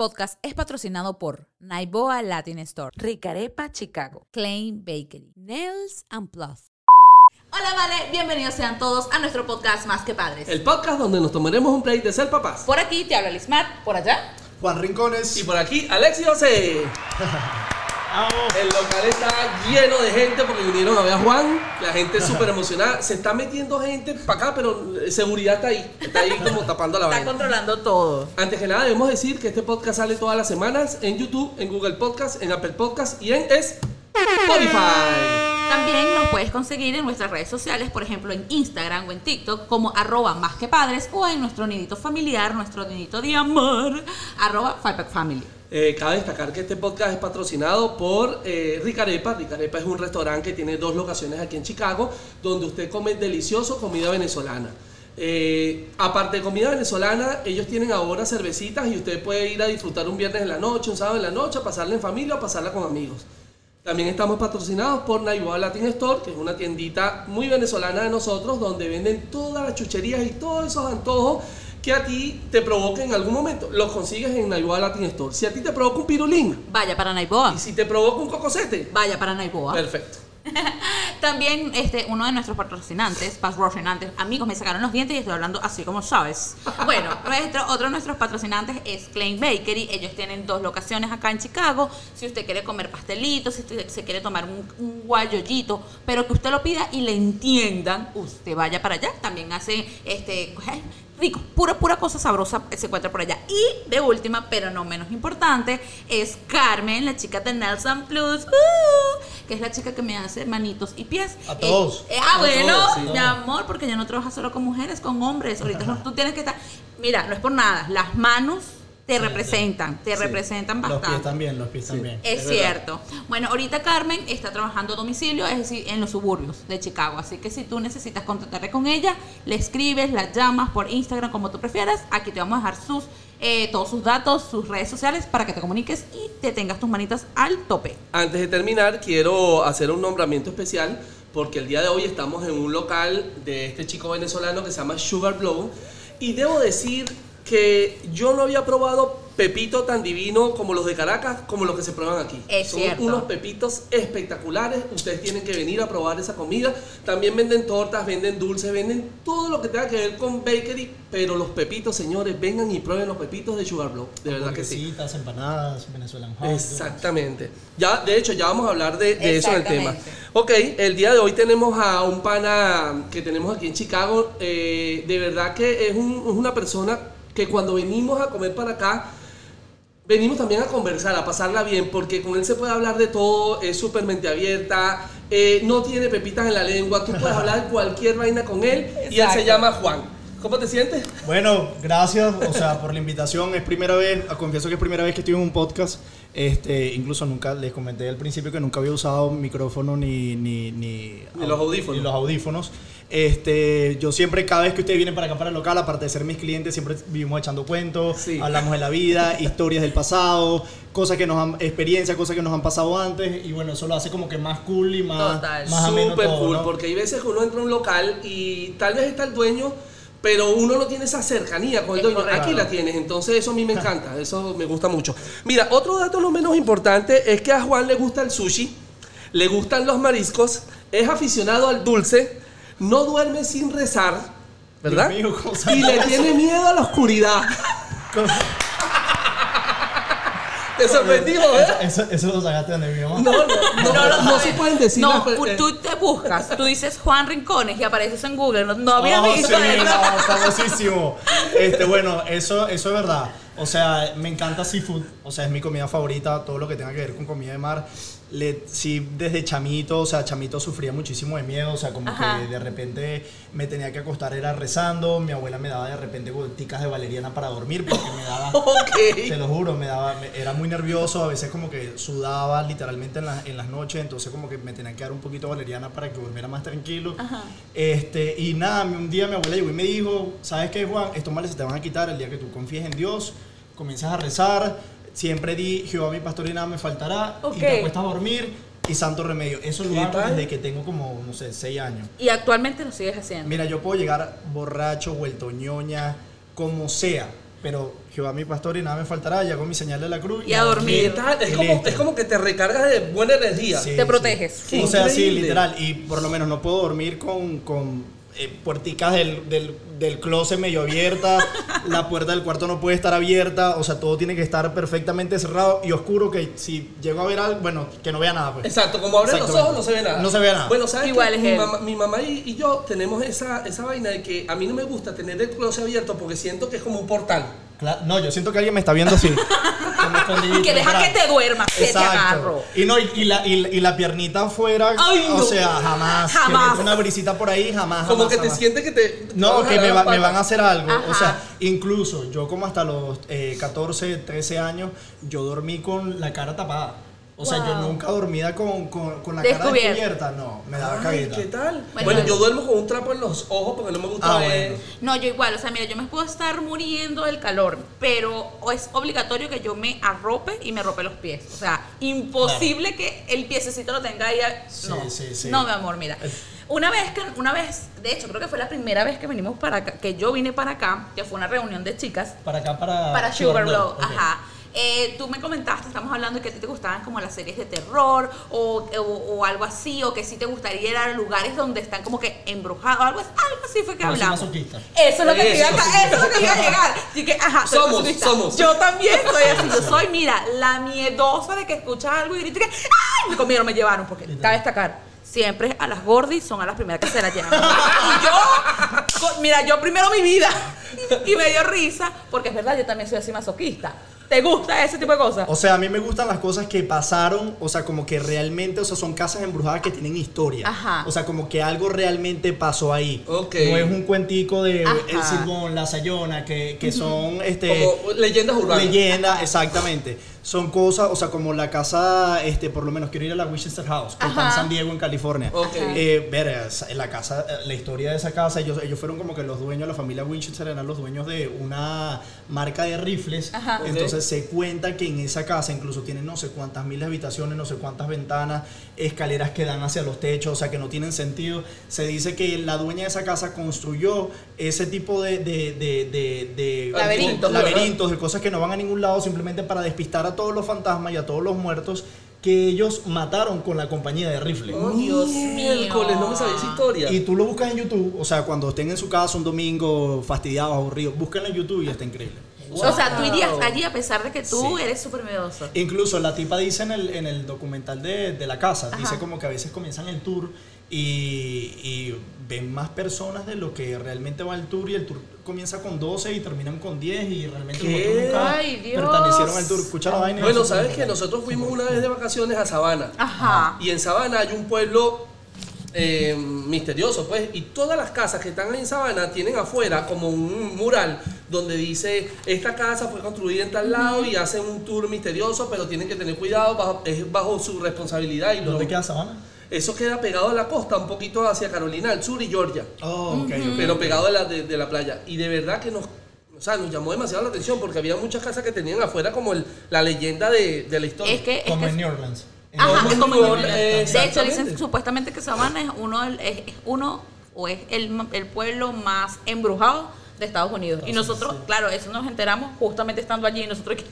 podcast es patrocinado por Naiboa Latin Store, Ricarepa Chicago. Klein Bakery, Nails and Plus. Hola, vale, bienvenidos sean todos a nuestro podcast Más que Padres. El podcast donde nos tomaremos un play de ser papás. Por aquí te habla Lismar, por allá. Juan Rincones. Y por aquí, Alexis José. El local está lleno de gente porque vinieron a ver a Juan. La gente es súper emocionada. Se está metiendo gente para acá, pero seguridad está ahí. Está ahí como tapando la Está vaina. controlando todo. Antes que nada, debemos decir que este podcast sale todas las semanas en YouTube, en Google Podcast, en Apple Podcast y en Spotify. También nos puedes conseguir en nuestras redes sociales, por ejemplo en Instagram o en TikTok, como arroba más que padres, o en nuestro nidito familiar, nuestro nidito de amor, arroba Family. Eh, cabe destacar que este podcast es patrocinado por eh, Ricarepa. Ricarepa es un restaurante que tiene dos locaciones aquí en Chicago, donde usted come delicioso comida venezolana. Eh, aparte de comida venezolana, ellos tienen ahora cervecitas y usted puede ir a disfrutar un viernes en la noche, un sábado en la noche, a pasarla en familia o pasarla con amigos. También estamos patrocinados por Naiboa Latin Store, que es una tiendita muy venezolana de nosotros, donde venden todas las chucherías y todos esos antojos que a ti te provoquen en algún momento. Los consigues en Naiboa Latin Store. Si a ti te provoca un pirulín Vaya para Naiboa. y si te provoca un cocosete, Vaya para Naiboa. perfecto. También este, uno de nuestros patrocinantes, patrocinantes, amigos, me sacaron los dientes y estoy hablando así como sabes. Bueno, nuestro, otro de nuestros patrocinantes es Klein Bakery. Ellos tienen dos locaciones acá en Chicago. Si usted quiere comer pastelitos, si usted se quiere tomar un, un guayollito, pero que usted lo pida y le entiendan, usted vaya para allá. También hace este ay, rico, pura, pura cosa sabrosa se encuentra por allá. Y de última, pero no menos importante, es Carmen, la chica de Nelson Plus, ¡uh! Que es la chica que me hace manitos y pies. A todos. Eh, eh, ah, A bueno, todos, sí. mi amor, porque ya no trabajas solo con mujeres, con hombres. Ahorita tú tienes que estar. Mira, no es por nada, las manos te representan, te Sí. representan Los bastante. pies también, los pies también. Es cierto. Bueno, ahorita Carmen está trabajando a domicilio, es decir, en los suburbios de Chicago. Así que si tú necesitas contactarte con ella, le escribes, la llamas por Instagram, como tú prefieras. Aquí te vamos a dejar sus, eh, todos sus datos, sus redes sociales para que te comuniques y te tengas tus manitas al tope. Antes de terminar, quiero hacer un nombramiento especial porque el día de hoy estamos en un local de este chico venezolano que se llama Sugar Blow y debo decir que yo no había probado pepito tan divino como los de Caracas, como los que se prueban aquí. Es Son cierto. unos pepitos espectaculares, ustedes tienen que venir a probar esa comida. También venden tortas, venden dulces, venden todo lo que tenga que ver con bakery, pero los pepitos, señores, vengan y prueben los pepitos de Sugar Blow, de verdad que sí. Empanadas, Venezuelan. Exactamente. Ya, de hecho, ya vamos a hablar de, de eso en el tema. Ok, el día de hoy tenemos a un pana que tenemos aquí en Chicago. eh, de verdad que es, un- es una persona que cuando venimos a comer para acá, venimos también a conversar, a pasarla bien, porque con él se puede hablar de todo, es súper mente abierta, eh, no tiene pepitas en la lengua, tú puedes hablar cualquier vaina con él y él se Exacto. llama Juan. ¿Cómo te sientes? Bueno, gracias, o sea, por la invitación. Es primera vez, confieso que es primera vez que estoy en un podcast. Este, incluso nunca les comenté al principio que nunca había usado micrófono ni ni ni, Ni los audífonos. ni los audífonos. Este, yo siempre cada vez que ustedes vienen para acá para el local, aparte de ser mis clientes, siempre vivimos echando cuentos, Sí. hablamos de la vida, historias del pasado, cosas que nos han experiencias, cosas que nos han pasado antes y bueno, eso lo hace como que más cool y más Total. más Súper todo, cool, ¿no? porque hay veces que uno entra a un local y tal vez está el dueño, pero uno no tiene esa cercanía con el dueño. Aquí la tienes, entonces eso a mí me encanta, eso me gusta mucho. Mira, otro dato no menos importante es que a Juan le gusta el sushi, le gustan los mariscos, es aficionado al dulce, no duerme sin rezar, ¿verdad? Mío, ¿cómo sabes y le eso? tiene miedo a la oscuridad. Te sorprendimos, ¿eh? Eso, eso lo sacaste de mi mamá. No, no, no, No lo no se pueden decir. No, las- eh, tú te buscas, tú dices Juan Rincones y apareces en Google. No, no había Oh, sí, visto eso. no, famosísimo. Este, bueno, eso, eso es verdad. O sea, me encanta seafood. O sea, es mi comida favorita. Todo lo que tenga que ver con comida de mar. Le, sí, desde chamito, o sea, chamito sufría muchísimo de miedo. O sea, como Ajá. que de repente me tenía que acostar, era rezando. Mi abuela me daba de repente goticas de valeriana para dormir porque me daba. Te Ok. lo juro, me daba, era muy nervioso, a veces como que sudaba literalmente en, las- en las noches, entonces como que me tenía que dar un poquito de valeriana para que durmiera más tranquilo. Este, y nada, un día mi abuela llegó y me dijo, ¿sabes qué, Juan? Estos males se te van a quitar el día que tú confíes en Dios, comienzas a rezar, siempre di, Jehová mi pastor y nada me faltará, y te acuestas a dormir, y santo remedio. Eso lo ¿Qué hago desde que tengo como, no sé, seis años. Y actualmente lo sigues haciendo. Mira, yo puedo llegar borracho, vuelto ñoña, como sea. pero Jehová mi pastor y nada me faltará, y hago mi señal de la cruz. Y a dormir. Es como, es como que te recargas de buena energía. Sí, Te proteges. O sea, sí, literal. Y por lo menos no puedo dormir con, con eh, puerticas del, del, del closet medio abiertas. la puerta del cuarto no puede estar abierta. O sea, todo tiene que estar perfectamente cerrado y oscuro. Que si llego a ver algo, bueno, que no vea nada. Pues. Exacto, como abres los ojos no se ve nada. No se ve nada. Bueno, ¿sabes Igual es mi, mamá, mi mamá y, y yo tenemos esa, esa vaina de que a mí no me gusta tener el closet abierto porque siento que es como un portal. No, yo siento que alguien me está viendo así. Y que deja que te duermas, que te agarro. Y no, y, y la, y, la- y la piernita afuera, Ay, o sea, jamás. Jamás. Una brisita por ahí, jamás. Como jamás, que te jamás. sientes que te. No, te que me, va- me van a hacer algo. Ajá. O sea, incluso yo como hasta los eh, 14, 13 años, yo dormí con la cara tapada. O sea, yo nunca dormía con, con, con la cara Descubierta. No, me daba cagueta. ¿qué tal? Bueno, Bueno, yo- duermo con un trapo en los ojos porque no me gusta Ah, ver. bueno. No, yo igual, o sea, mira, yo me puedo estar muriendo del calor, pero es obligatorio que yo me arrope y me arrope los pies. O sea, imposible que el piececito lo tenga ahí. a- Sí, no, sí, sí. no, mi amor, mira. Una vez que, una vez, de hecho, creo que fue la primera vez que venimos para acá, que yo vine para acá, que fue una reunión de chicas Para acá, para. para Sugarloaf, ok. ajá. Eh, tú me comentaste, estamos hablando de que a ti te gustaban como las series de terror o, o- o algo así, o que sí te gustaría ir a lugares donde están como que embrujados, algo, algo así fue que hablamos. Eso es lo que te iba a, Eso. es lo que iba a llegar. Así que, ajá, Somos, somos. Yo también soy así. Yo soy, mira, la miedosa de que escucha algo y grita que ¡ay! Me comieron, me llevaron, porque cabe destacar. Siempre a las gordis son a las primeras que se las llevan. Y yo, mira, yo primero mi vida. Y me dio risa, porque es verdad, yo también soy así masoquista. ¿Te gusta ese tipo de cosas? O sea, a mí me gustan las cosas que pasaron, o sea, como que realmente, o sea, son casas embrujadas que tienen historia. Ajá. O sea, como que algo realmente pasó ahí. Ok. No es un cuentico de Ajá. El Silbón, La Sayona, que, que son este Como leyendas urbanas. leyenda, exactamente. Son cosas, o sea, como la casa, este, por lo menos quiero ir a la Winchester House, que está en. San Diego, en California. Ok. Eh, ver, la casa, eh, la historia de esa casa, ellos, ellos fueron como que los dueños, la familia Winchester eran los dueños de una marca de rifles. Ajá. Entonces se cuenta que en esa casa incluso tienen no sé cuántas miles de habitaciones, no sé cuántas ventanas, escaleras que dan hacia los techos, o sea que no tienen sentido. Se dice que la dueña de esa casa construyó ese tipo de, de, de, de- de- Laberintos. laberintos, de cosas que no van a ningún lado simplemente para despistar a todos los fantasmas y a todos los muertos que ellos mataron con la compañía de rifles. Oh, Dios miércoles, mío. no me sabía esa historia. Y tú lo buscas en YouTube, o sea, cuando estén en su casa un domingo fastidiados, aburridos, búsquenlo en YouTube y está increíble. O sea, tú irías allí a pesar de que tú Sí. eres súper miedoso. Incluso la tipa dice en el, en el documental de, de la casa, Ajá. dice como que a veces comienzan el tour y, y ven más personas de lo que realmente va el tour y el tour comienza con 12 y terminan con 10 y realmente ¿Qué? nosotros nunca Ay, Dios. pertenecieron al tour. Escucha la vaina. y Bueno, sabes que nosotros fuimos una vez de vacaciones a Sabana. Ajá. Y en Sabana hay un pueblo eh, misterioso, pues. Y todas las casas que están en Sabana tienen afuera como un mural donde dice: Esta casa fue construida en tal lado y hacen un tour misterioso, pero tienen que tener cuidado, bajo- es bajo su responsabilidad. Y ¿Dónde lo- queda Sabana? Eso queda pegado a la costa, un poquito hacia Carolina del Sur y Georgia. Oh, pero pegado de la, de, de la playa. Y de verdad que nos, o sea, nos llamó demasiado la atención porque había muchas casas que tenían afuera como el- la leyenda de, de la historia. Es que, es Como que en New Orleans. Ajá, Como es Orleans. De hecho, dicen supuestamente que Savannah es uno, del- es, es uno o es el, el pueblo más embrujado de Estados Unidos. Y nosotros, claro, eso nos enteramos justamente estando allí. Y nosotros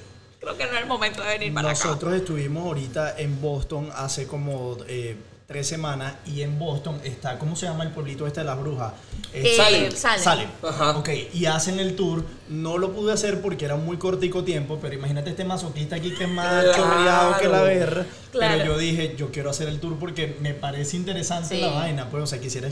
creo que no es el momento de venir para acá. Nosotros estuvimos ahorita en Boston hace como eh, tres semanas y en Boston está, ¿cómo se llama el pueblito este de las brujas? Eh, Salem. Salem. Salem. Ajá. Ok, y hacen el tour. No lo pude hacer porque era muy cortico tiempo, pero imagínate este masoquista aquí que es más Claro. chorreado que la verra. Claro. Pero yo dije, yo quiero hacer el tour porque me parece interesante Sí. la vaina. Pues, o sea, quisiera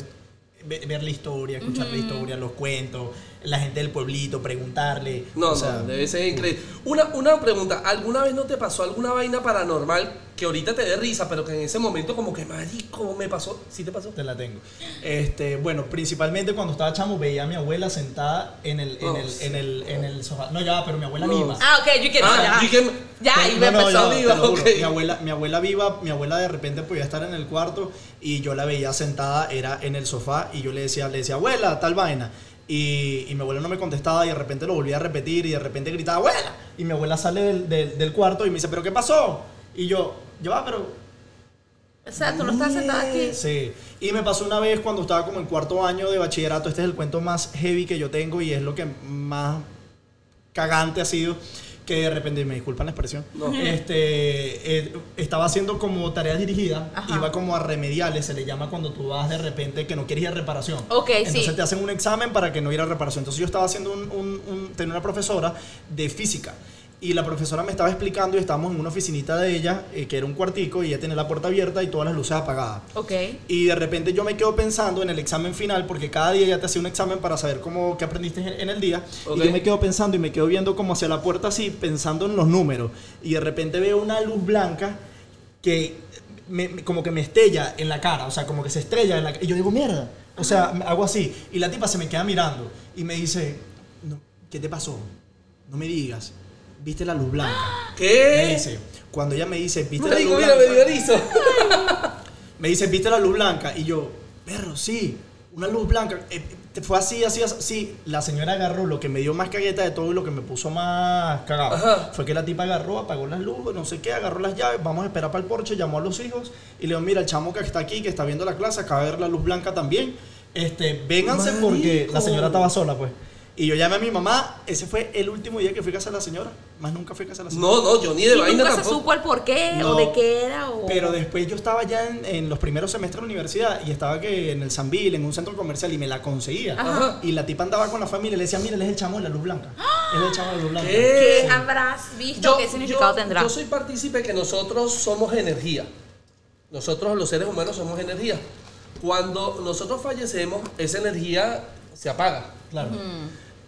ve- ver la historia, escuchar la historia, los cuentos, la gente del pueblito, preguntarle. No, o sea, no, debe ser increíble. Una, una pregunta, ¿alguna vez no te pasó alguna vaina paranormal que ahorita te dé risa, pero que en ese momento como que marico me pasó? ¿Sí te pasó? Te la tengo. Este, bueno, principalmente cuando estaba chamo veía a mi abuela sentada en el, en Oh, el, sí. en el, en el sofá. No, ya, pero mi abuela No. viva. Ah, ok, yo quiero. Ah, ya. y que- Ya, y No, me no, empezó. ya, viva, te lo juro. ok. Mi abuela, mi abuela viva, mi abuela de repente podía estar en el cuarto y yo la veía sentada, era en el sofá y yo le decía, le decía, abuela, tal vaina. Y, y mi abuela no me contestaba y de repente lo volvía a repetir y de repente gritaba, abuela. Y mi abuela sale del, del- del cuarto y me dice, ¿pero qué pasó? Y yo, ya va, pero O sea, tú no estás sentada aquí. Sí, y me pasó una vez cuando estaba como en cuarto año de bachillerato, este es el cuento más heavy que yo tengo y es lo que más cagante ha sido que de repente, me disculpan la expresión, No. este, eh, estaba haciendo como tareas dirigidas, Ajá. iba como a remediales, se le llama cuando tú vas de repente que no quieres ir a reparación. Ok, sí. Entonces te hacen un examen para que no ir a reparación. Entonces yo estaba haciendo un, un- un- tenía una profesora de física. Y la profesora me estaba explicando y estábamos en una oficinita de ella, eh, que era un cuartico, y ella tenía la puerta abierta y todas las luces apagadas. Ok. Y de repente yo me quedo pensando en el examen final, porque cada día ya te hacía un examen para saber cómo qué aprendiste en, el día. Ok. Y yo me quedo pensando y me quedo viendo como hacia la puerta así, pensando en los números. Y de repente veo una luz blanca que me- me- como que me estella en la cara, o sea, como que se estrella en la cara. Y yo digo, mierda. O sea, hago así. Y la tipa se me queda mirando y me dice, "No, ¿qué te pasó? No me digas. ¿Viste la luz blanca? Me ¿Qué? dice, cuando ella me dice, ¿viste la luz me blanca? Me dice, ¿viste la luz blanca? Y yo, perro, sí, una luz blanca. Eh, te fue así, así, así. Sí, la señora agarró lo que me dio más cagueta de todo y lo que me puso más cagado. Ajá. Fue que la tipa agarró, apagó las luces, no sé qué, agarró las llaves, vamos a esperar para el porche, llamó a los hijos y le dijo, mira, el chamo que está aquí, que está viendo la clase, acaba de ver la luz blanca también. Este, vénganse porque la señora estaba sola, pues. Y yo llamé a mi mamá, ese fue el último día que fui a casa de la señora. Más nunca fui a casa de la señora. No, no, yo ni de ¿Y vaina nunca se tampoco. supo el por qué No, o de qué era? O... Pero después yo estaba ya en, en los primeros semestres de la universidad y estaba que en el Sanvil, en un centro comercial y me la conseguía. Ajá. Y la tipa andaba con la familia y le decía, mira, él es el chamo de la luz blanca. Él es el chamo de la luz blanca. ¿Qué? ¿Qué habrás visto? ¿Qué significado tendrá? yo soy partícipe que nosotros somos energía. Nosotros los seres humanos somos energía. Cuando nosotros fallecemos, esa energía se apaga. Claro.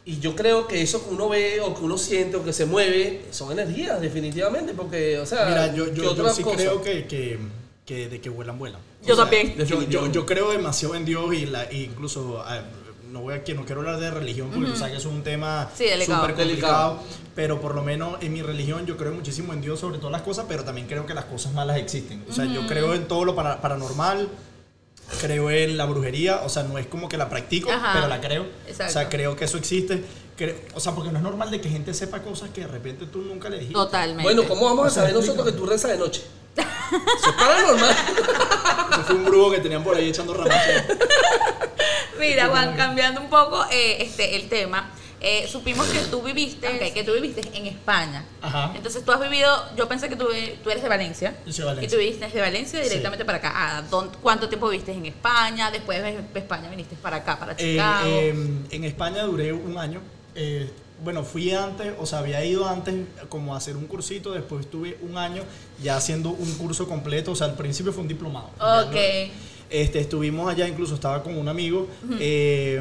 Y yo creo que eso que uno ve o que uno siente o que se mueve son energías, definitivamente. Porque, o sea, Mira, yo, ¿qué yo, sí cosa? creo que, que, que de que vuelan, vuelan. Yo también. Yo, yo, creo demasiado en Dios y la, y incluso ah, no voy a que no quiero hablar de religión porque tú sabes que es un tema Sí, súper Delicado. complicado, pero por lo menos en mi religión yo creo muchísimo en Dios sobre todas las cosas, pero también creo que las cosas malas existen. O sea, yo creo en todo lo para- paranormal, creo en la brujería, o sea, no es como que la practico, Ajá. pero la creo. Exacto. O sea, creo que eso existe. Creo- o sea, porque no es normal de que gente sepa cosas que de repente tú nunca le dijiste. Totalmente. Bueno, ¿cómo vamos a O sea, saber nosotros que tú rezas de noche? Eso es paranormal. Eso fue un brujo que tenían por ahí echando ramas. Mira, Juan, cambiando un poco eh, este, el tema, eh, supimos que tú viviste, ok, que tú viviste en España. Ajá. Entonces tú has vivido, yo pensé que tú, tú eres de Valencia. Yo soy de Valencia. Y tú viviste desde Valencia directamente para acá. Ah, ¿dónde- ¿Cuánto tiempo viviste en España? Después de España viniste para acá, para Eh, Chicago. eh, en España duré un año. Eh, bueno, fui antes, o sea, había ido antes como a hacer un cursito, después estuve un año ya haciendo un curso completo, o sea, al principio fue un diplomado. Ok. Este, estuvimos allá, incluso estaba con un amigo. eh,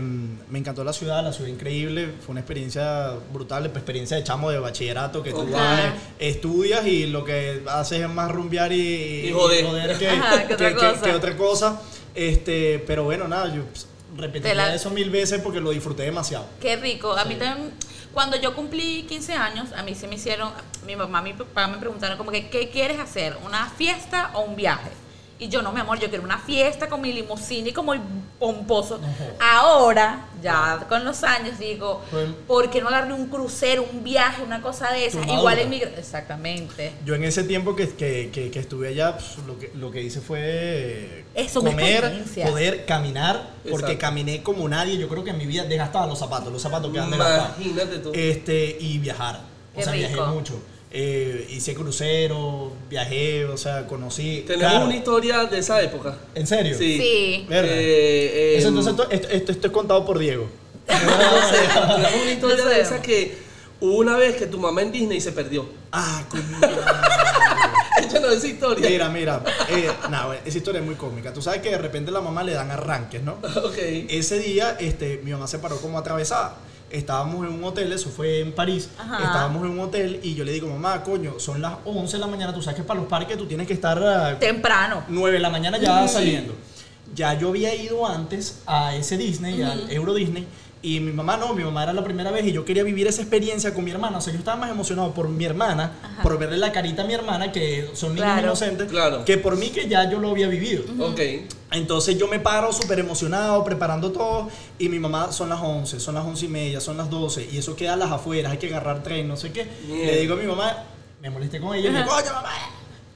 me encantó la ciudad, la ciudad increíble. Fue una experiencia brutal, experiencia de chamo de bachillerato que tú vas, estudias y lo que haces es más rumbear y, Y joder. que, Ajá, que otra que- cosa. que otra cosa. Este, pero bueno, nada, yo repetiría la- eso mil veces porque lo disfruté demasiado. Qué rico. A mí Sí. también, cuando yo cumplí 15 años, a mí se me hicieron, mi mamá, mi papá me preguntaron como que, ¿qué quieres hacer? ¿Una fiesta o un viaje? Y yo, no, mi amor, yo quiero una fiesta con mi limusina y como el pomposo. Ahora, ya con los años, digo, ¿por qué no agarré un crucero, un viaje, una cosa de esas? Igual en mi... Exactamente. Yo en ese tiempo que, que, que, que estuve allá, pues, lo, que, lo que hice fue Eso, comer, poder caminar, porque Exacto. caminé como nadie. Yo creo que en mi vida desgastaba los zapatos, los zapatos quedan desgastados. Imagínate tú. Este, y viajar. Qué o sea, rico. viajé mucho. Eh, hice crucero, viajé, o sea, conocí. Tenemos claro, una historia de esa época. ¿En serio? Sí. Sí. Eh, eh, Eso entonces esto, esto, esto- esto es contado por Diego. no sé, tenemos una historia No de sé. esa que hubo una vez que tu mamá en Disney se perdió. Ah, coño. Échanos esa historia. Mira, mira. Eh, nah, bueno, esa historia es muy cómica. Tú sabes que de repente a la mamá le dan arranques, ¿no? Ok. Ese día, este, mi mamá se paró como atravesada. Estábamos en un hotel, eso fue en París. Ajá. Estábamos en un hotel y yo le digo, mamá, coño, son las 11 de la mañana. Tú sabes que para los parques tú tienes que estar a Temprano. 9 de la mañana ya saliendo. Ya yo había ido antes a ese Disney, al Euro Disney. Y mi mamá no, mi mamá era la primera vez y yo quería vivir esa experiencia con mi hermana. O sea, yo estaba más emocionado por mi hermana, Ajá. por verle la carita a mi hermana, que son niños Claro. inocentes, Claro. que por mí que ya yo lo había vivido. Ok. Entonces yo me paro súper emocionado, preparando todo, y mi mamá son las 11, son las 11 y media, son las 12, y eso queda a las afueras, hay que agarrar tren, no sé qué. Le digo a mi mamá, me molesté con ella, y le digo, coño mamá,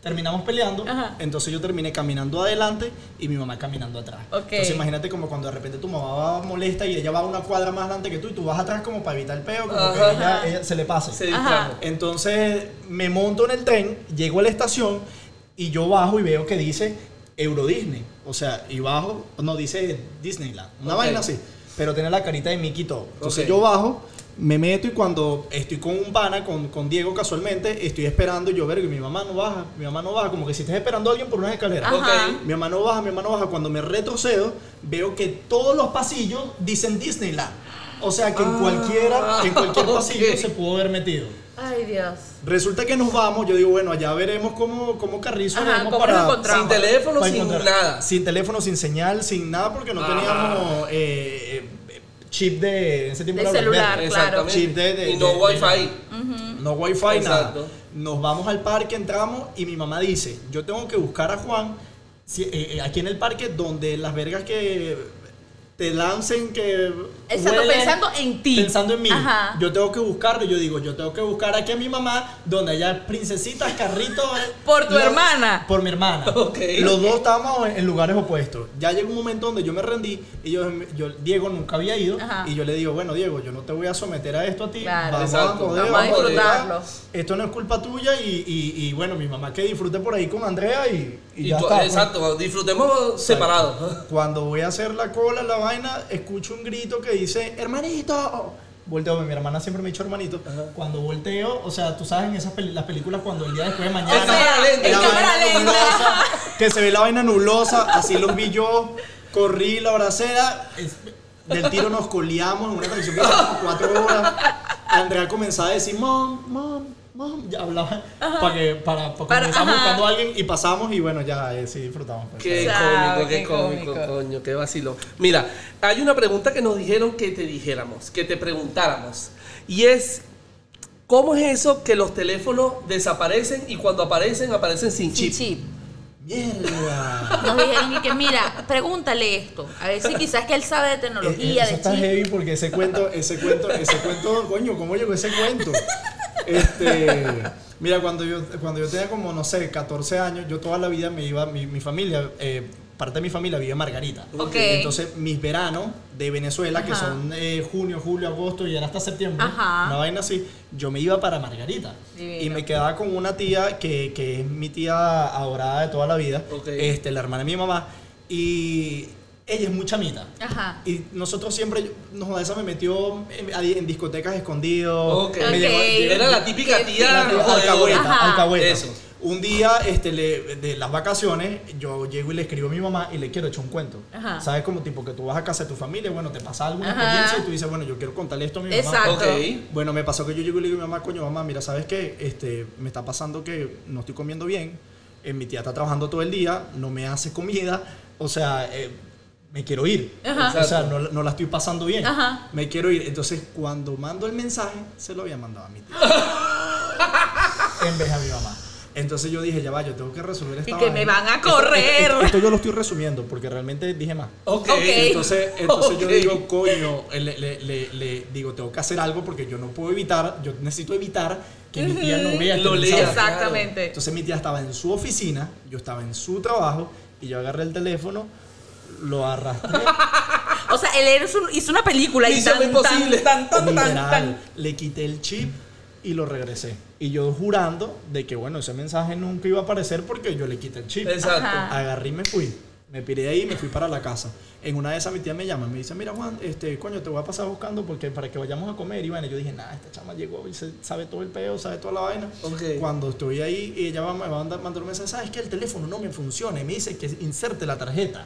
terminamos peleando, Ajá. entonces yo terminé caminando adelante y mi mamá caminando atrás. Entonces imagínate como cuando de repente tu mamá va molesta y ella va una cuadra más adelante que tú y tú vas atrás como para evitar el peo, como que ella, ella se le pase. Distrajo. Entonces me monto en el tren, llego a la estación y yo bajo y veo que dice Euro Disney. O sea, y bajo, no dice Disneyland, una vaina así. Pero tiene la carita de Mickey y todo. Entonces yo bajo, me meto y cuando estoy con un pana, con, con Diego casualmente, estoy esperando y yo vergo y mi mamá no baja, mi mamá no baja, como que si estás esperando a alguien por una escalera. Ajá. Ok. Mi mamá no baja, mi mamá no baja. Cuando me retrocedo, veo que todos los pasillos dicen Disneyland. O sea que en Ah, cualquiera, en cualquier pasillo se pudo haber metido. Ay, Dios. Resulta que nos vamos, yo digo, bueno, allá veremos cómo, cómo Carrizo Ajá, cómo encontramos. Sin teléfono, para sin encontrar- nada. Sin teléfono, sin señal, sin nada, porque no Ah. teníamos eh, eh, chip de en ese tiempo De era celular, Blackberry. claro. Exactamente. Chip de- de- y no de- de- wifi. No wifi, nada. Exacto. Nos vamos al parque, entramos y mi mamá dice, yo tengo que buscar a Juan si- eh, eh, aquí en el parque donde las vergas que te lancen que... Exacto, huele- pensando en ti. Pensando en mí. Ajá. Yo tengo que buscarlo. Yo digo, yo tengo que buscar aquí a mi mamá donde haya princesitas, carritos. Por tu hermana. Por mi hermana. Ok. Los dos estábamos en, lugares opuestos. Ya llegó un momento donde yo me rendí y yo, yo Diego nunca había ido. Ajá. Y yo le digo, bueno, Diego, yo no te voy a someter a esto a ti. Claro. Vamos Exacto. a Vamos disfrutarlo. Esto no es culpa tuya y, y- y, bueno, mi mamá que disfrute por ahí con Andrea y, y Y ya tú- está. pues. exacto, disfrutemos separados. Cuando voy a hacer la cola en la vaina, escucho un grito que dice, hermanito. Volteo, mi hermana siempre me ha dicho hermanito. Ajá. Cuando volteo, o sea, tú sabes en esas las películas cuando el día después de mañana. O sea, lenta, en la cámara vaina lenta. nublosa, que se ve la vaina nublosa, así los vi yo, corrí la bracera, es- del tiro nos coleamos en una canción que hizo cuatro horas. Andrea comenzaba a decir, mom, mom, ya hablaba para que para, porque Para- comenzamos ajá. buscando a alguien y pasamos y bueno, ya eh, sí disfrutamos. pues. Qué cómico, qué, qué cómico, cómico. coño, qué vacilo. Mira, hay una pregunta que nos dijeron que te dijéramos, que te preguntáramos. Y es, ¿cómo es eso que los teléfonos desaparecen y cuando aparecen, aparecen sin Sin chip? chip. Mierda. Nos dijeron y que mira, pregúntale esto. A ver si quizás que él sabe de Eh, tecnología, Eso de está chip. heavy porque ese cuento, ese cuento, ese cuento, coño, ¿cómo llegó ese cuento? Este, mira, cuando yo, cuando yo tenía como, no sé, 14 años, yo toda la vida me iba, mi, mi familia, eh, parte de mi familia vive en Margarita. Ok. Entonces, mis veranos de Venezuela, que son eh, junio, julio, agosto y era hasta septiembre, Ajá. una vaina así, yo me iba para Margarita. Divino. Y me quedaba con una tía que, que es mi tía adorada de toda la vida, este, la hermana de mi mamá, y ella es muy chamita. Ajá. Y nosotros siempre, nos esa me metió en, discotecas escondidos. Ok. Me Ok. llevó- Era la típica tía alcahueta, alcahueta. Eso. Un día, este, le- de las vacaciones, yo llego y le escribo a mi mamá y le quiero echar un cuento. Ajá. ¿Sabes? Como tipo que tú vas a casa de tu familia, bueno, te pasa alguna Ajá. experiencia y tú dices, bueno, yo quiero contarle esto a mi mamá. Exacto. Bueno, me pasó que yo llego y le digo a mi mamá, coño, mamá, mira, ¿sabes qué? Este, me está pasando que no estoy comiendo bien. eh, mi tía está trabajando todo el día, no me hace comida. O sea, eh, me quiero ir. Ajá. O sea, no, no la estoy pasando bien. Ajá. Me quiero ir. Entonces, cuando mando el mensaje, se lo había mandado a mi tía. en vez de a mi mamá. Entonces yo dije, ya va, yo tengo que resolver esta Y que vaina. me van a correr. Esto, esto yo lo estoy resumiendo porque realmente dije más. Ok. Entonces, entonces yo digo, coño, eh, le, le- le- le digo, tengo que hacer algo porque yo no puedo evitar, yo necesito evitar que mi tía no vea Lo lea. Exactamente. Entonces mi tía estaba en su oficina, yo estaba en su trabajo y yo agarré el teléfono, lo arrastré, O sea, él hizo, hizo una película y tan, imposible. tan, tan, tan, tan, literal, tan. le quité el chip y lo regresé. Y yo jurando de que, bueno, ese mensaje nunca iba a aparecer porque yo le quité el chip. Exacto. Ajá. Agarré y me fui. Me piré de ahí y me fui para la casa. En una de esas mi tía me llama, me dice, mira Juan, este, coño, te voy a pasar buscando porque para que vayamos a comer. Y bueno, yo dije, nada, esta chama llegó y se sabe todo el peo, sabe toda la vaina. Cuando estoy ahí, ella va, me va a mandar, un mensaje, sabes que el teléfono no me funciona. Y me dice que inserte la tarjeta.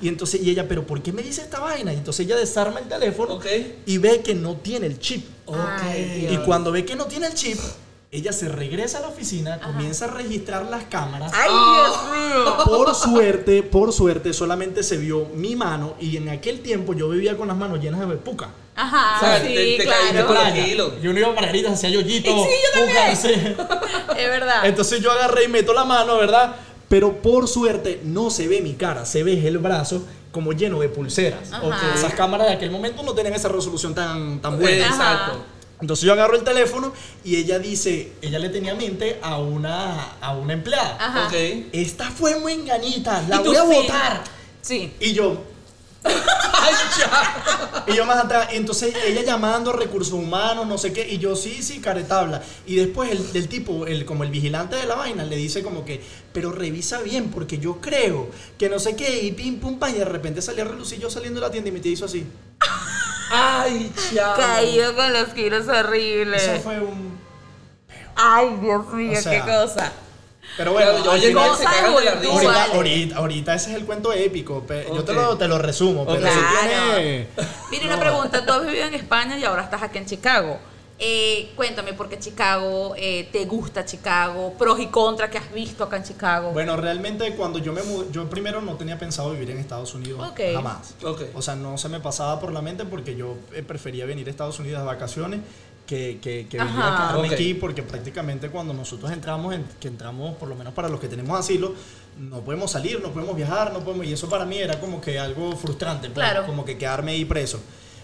Y entonces, y ella, pero ¿por qué me dice esta vaina? Y entonces ella desarma el teléfono y ve que no tiene el chip. Ay, Y cuando ve que no tiene el chip, ella se regresa a la oficina, comienza a registrar las cámaras. Ay, Dios mío. Por suerte, por suerte, solamente se vio mi mano y en aquel tiempo yo vivía con las manos llenas de puca. Ajá, O sea, sí, te- te claro. Playa. Yo no iba a Margaritas, hacía yoyito. Sí, yo también. sí. Es verdad. Entonces yo agarré y meto la mano, ¿verdad? Pero por suerte no se ve mi cara, se ve el brazo como lleno de pulseras. Ajá. Ok, Esas cámaras de aquel momento no tenían esa resolución tan, tan buena. Exacto. Entonces yo agarro el teléfono y ella dice, ella le tenía mente a una, a una empleada. Ajá. Ok. Esta fue muy engañita, la voy a votar. Sí. Y yo, Ay, ya. y yo más atrás, entonces ella llamando a recursos humanos, no sé qué, y yo sí, sí, caretabla. Y después el, el tipo, el, como el vigilante de la vaina, le dice como que, pero revisa bien, porque yo creo que no sé qué, y pim, pum, pam, y de repente salía a relucir yo saliendo de la tienda y me te hizo así. Ay, ya. Caído con los kilos horribles. Eso fue un... Ay, Dios mío, O sea, qué cosa. Pero bueno, yo llego se cagan de la Cosa risa. Ahorita, ahorita, ahorita ese es el cuento épico. Yo te lo, te lo resumo, pero Ok. eso Claro. tiene... Mira, una pregunta. Tú has vivido en España y ahora estás aquí en Chicago. Eh, cuéntame por qué Chicago, eh, te gusta Chicago, pros y contras que has visto acá en Chicago. Bueno, realmente cuando yo me mudé, yo primero no tenía pensado vivir en Estados Unidos Ok. jamás. Ok. O sea, no se me pasaba por la mente porque yo eh, prefería venir a Estados Unidos de vacaciones que, que, que venir Ajá. a quedarme Ok. aquí porque prácticamente cuando nosotros entramos, en- que entramos por lo menos para los que tenemos asilo, no podemos salir, no podemos viajar, no podemos, y eso para mí era como que algo frustrante, pues, Claro. como que quedarme ahí preso.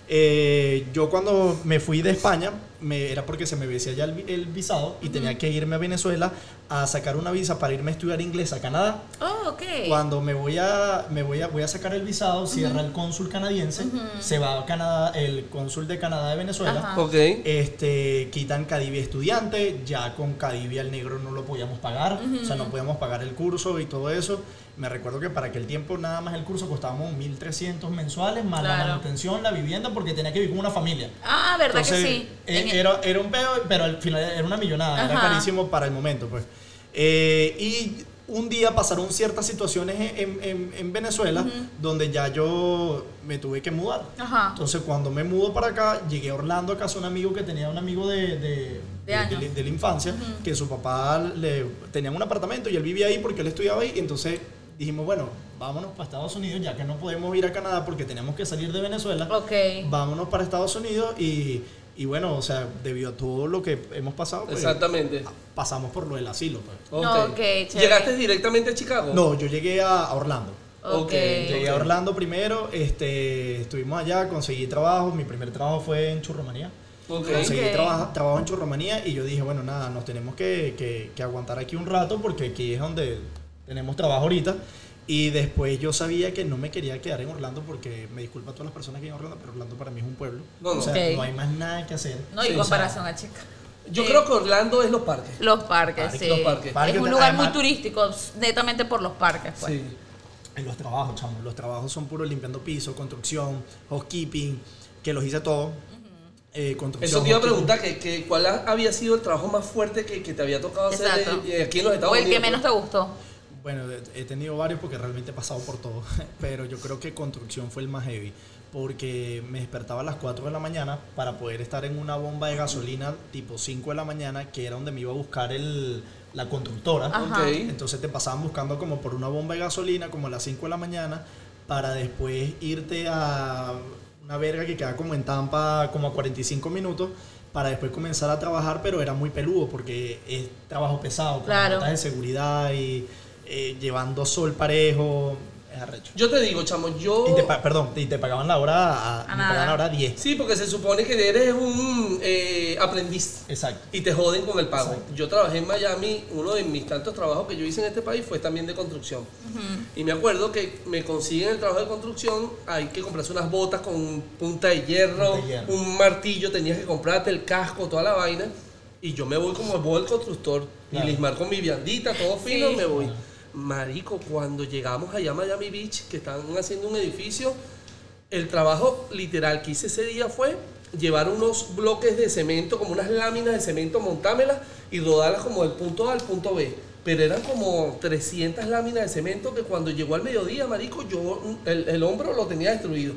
Eh, yo cuando me fui de España, me, era porque se me vencía ya el, el visado y tenía que irme a Venezuela a sacar una visa para irme a estudiar inglés a Canadá. oh, ok. Cuando me voy a, me voy a, voy a sacar el visado, cierra el cónsul canadiense, se va a Canadá, el cónsul de Canadá de Venezuela. Ajá. Ok. Este, quitan Cadivia estudiante, ya con Cadivia el negro no lo podíamos pagar, o sea, no podíamos pagar el curso y todo eso. Me recuerdo que para aquel tiempo nada más el curso costaba como 1.300 mensuales, más la Claro. manutención, la vivienda, porque tenía que vivir con una familia. Ah, ¿verdad Entonces, que sí? eh, En- era, era un pedo, pero al final era una millonada, era Ajá. carísimo para el momento, pues. Eh, y un día pasaron ciertas situaciones en, en- en Venezuela donde ya yo me tuve que mudar. Ajá. Entonces, cuando me mudo para acá, llegué a Orlando a casa de un amigo que tenía un amigo de, de, de- de- de la infancia, que su papá le tenía un apartamento y él vivía ahí porque él estudiaba ahí. Y entonces dijimos, bueno, vámonos para Estados Unidos, ya que no podemos ir a Canadá porque tenemos que salir de Venezuela vámonos para Estados Unidos y, y bueno, o sea, debido a todo lo que hemos pasado, pues, Exactamente. pasamos por lo del asilo. Pues. No, ok, chévere. ¿Llegaste directamente a Chicago? No, yo llegué a, Orlando. Ok. Ok. Llegué a Orlando primero, este, estuvimos allá, conseguí trabajo, mi primer trabajo fue en Churromanía. Ok. Conseguí trabajo, trabajo en Churromanía y yo dije, bueno, nada, nos tenemos que, que- que aguantar aquí un rato porque aquí es donde tenemos trabajo ahorita. Y después yo sabía que no me quería quedar en Orlando porque me disculpa a todas las personas que viven en Orlando, pero Orlando para mí es un pueblo. No, no. O sea, no hay más nada que hacer. No, y Sí, o sea, comparación a Chicago. Yo Eh, creo que Orlando es los parques. Los parques, Parques, sí. los parques. Parques, es un lugar muy turístico, netamente por los parques, pues. Sí. En los trabajos, chamo. Los trabajos son puros limpiando piso, construcción, housekeeping, que los hice todo. Eh, construcción, Eso te iba a preguntar, que, que ¿cuál ha- había sido el trabajo más fuerte que, que te había tocado hacer Exacto. eh, aquí en los Estados O el Unidos? que menos te gustó. Bueno, he tenido varios porque realmente he pasado por todo, pero yo creo que construcción fue el más heavy, porque me despertaba a las 4 de la mañana para poder estar en una bomba de gasolina tipo 5 de la mañana, que era donde me iba a buscar el, la constructora. Ajá. Ok. Entonces te pasaban buscando como por una bomba de gasolina, como a las 5 de la mañana, para después irte a una verga que queda como en Tampa, como a 45 minutos, para después comenzar a trabajar, pero era muy peludo porque es trabajo pesado, con Claro. de seguridad y eh, llevando sol parejo, es arrecho. Yo te digo, chamo, yo... Y te, perdón, y te pagaban la hora a, A me nada. pagaban la hora 10. Sí, porque se supone que eres un eh, aprendiz Exacto. y te joden con el pago. Exacto. Yo trabajé en Miami, uno de mis tantos trabajos que yo hice en este país fue también de construcción. Y me acuerdo que me consiguen el trabajo de construcción, hay que comprarse unas botas con punta de hierro, Punta de hierro. un martillo, tenías que comprarte el casco, toda la vaina. Y yo me voy como el el constructor. Claro. Y Lismar con mi viandita, todo fino, Sí. me voy. Marico, cuando llegamos allá a Miami Beach, que estaban haciendo un edificio, el trabajo literal que hice ese día fue llevar unos bloques de cemento, como unas láminas de cemento, montármelas y rodarlas como del punto A al punto B. Pero eran como 300 láminas de cemento que cuando llegó al mediodía, marico, yo el, el hombro lo tenía destruido.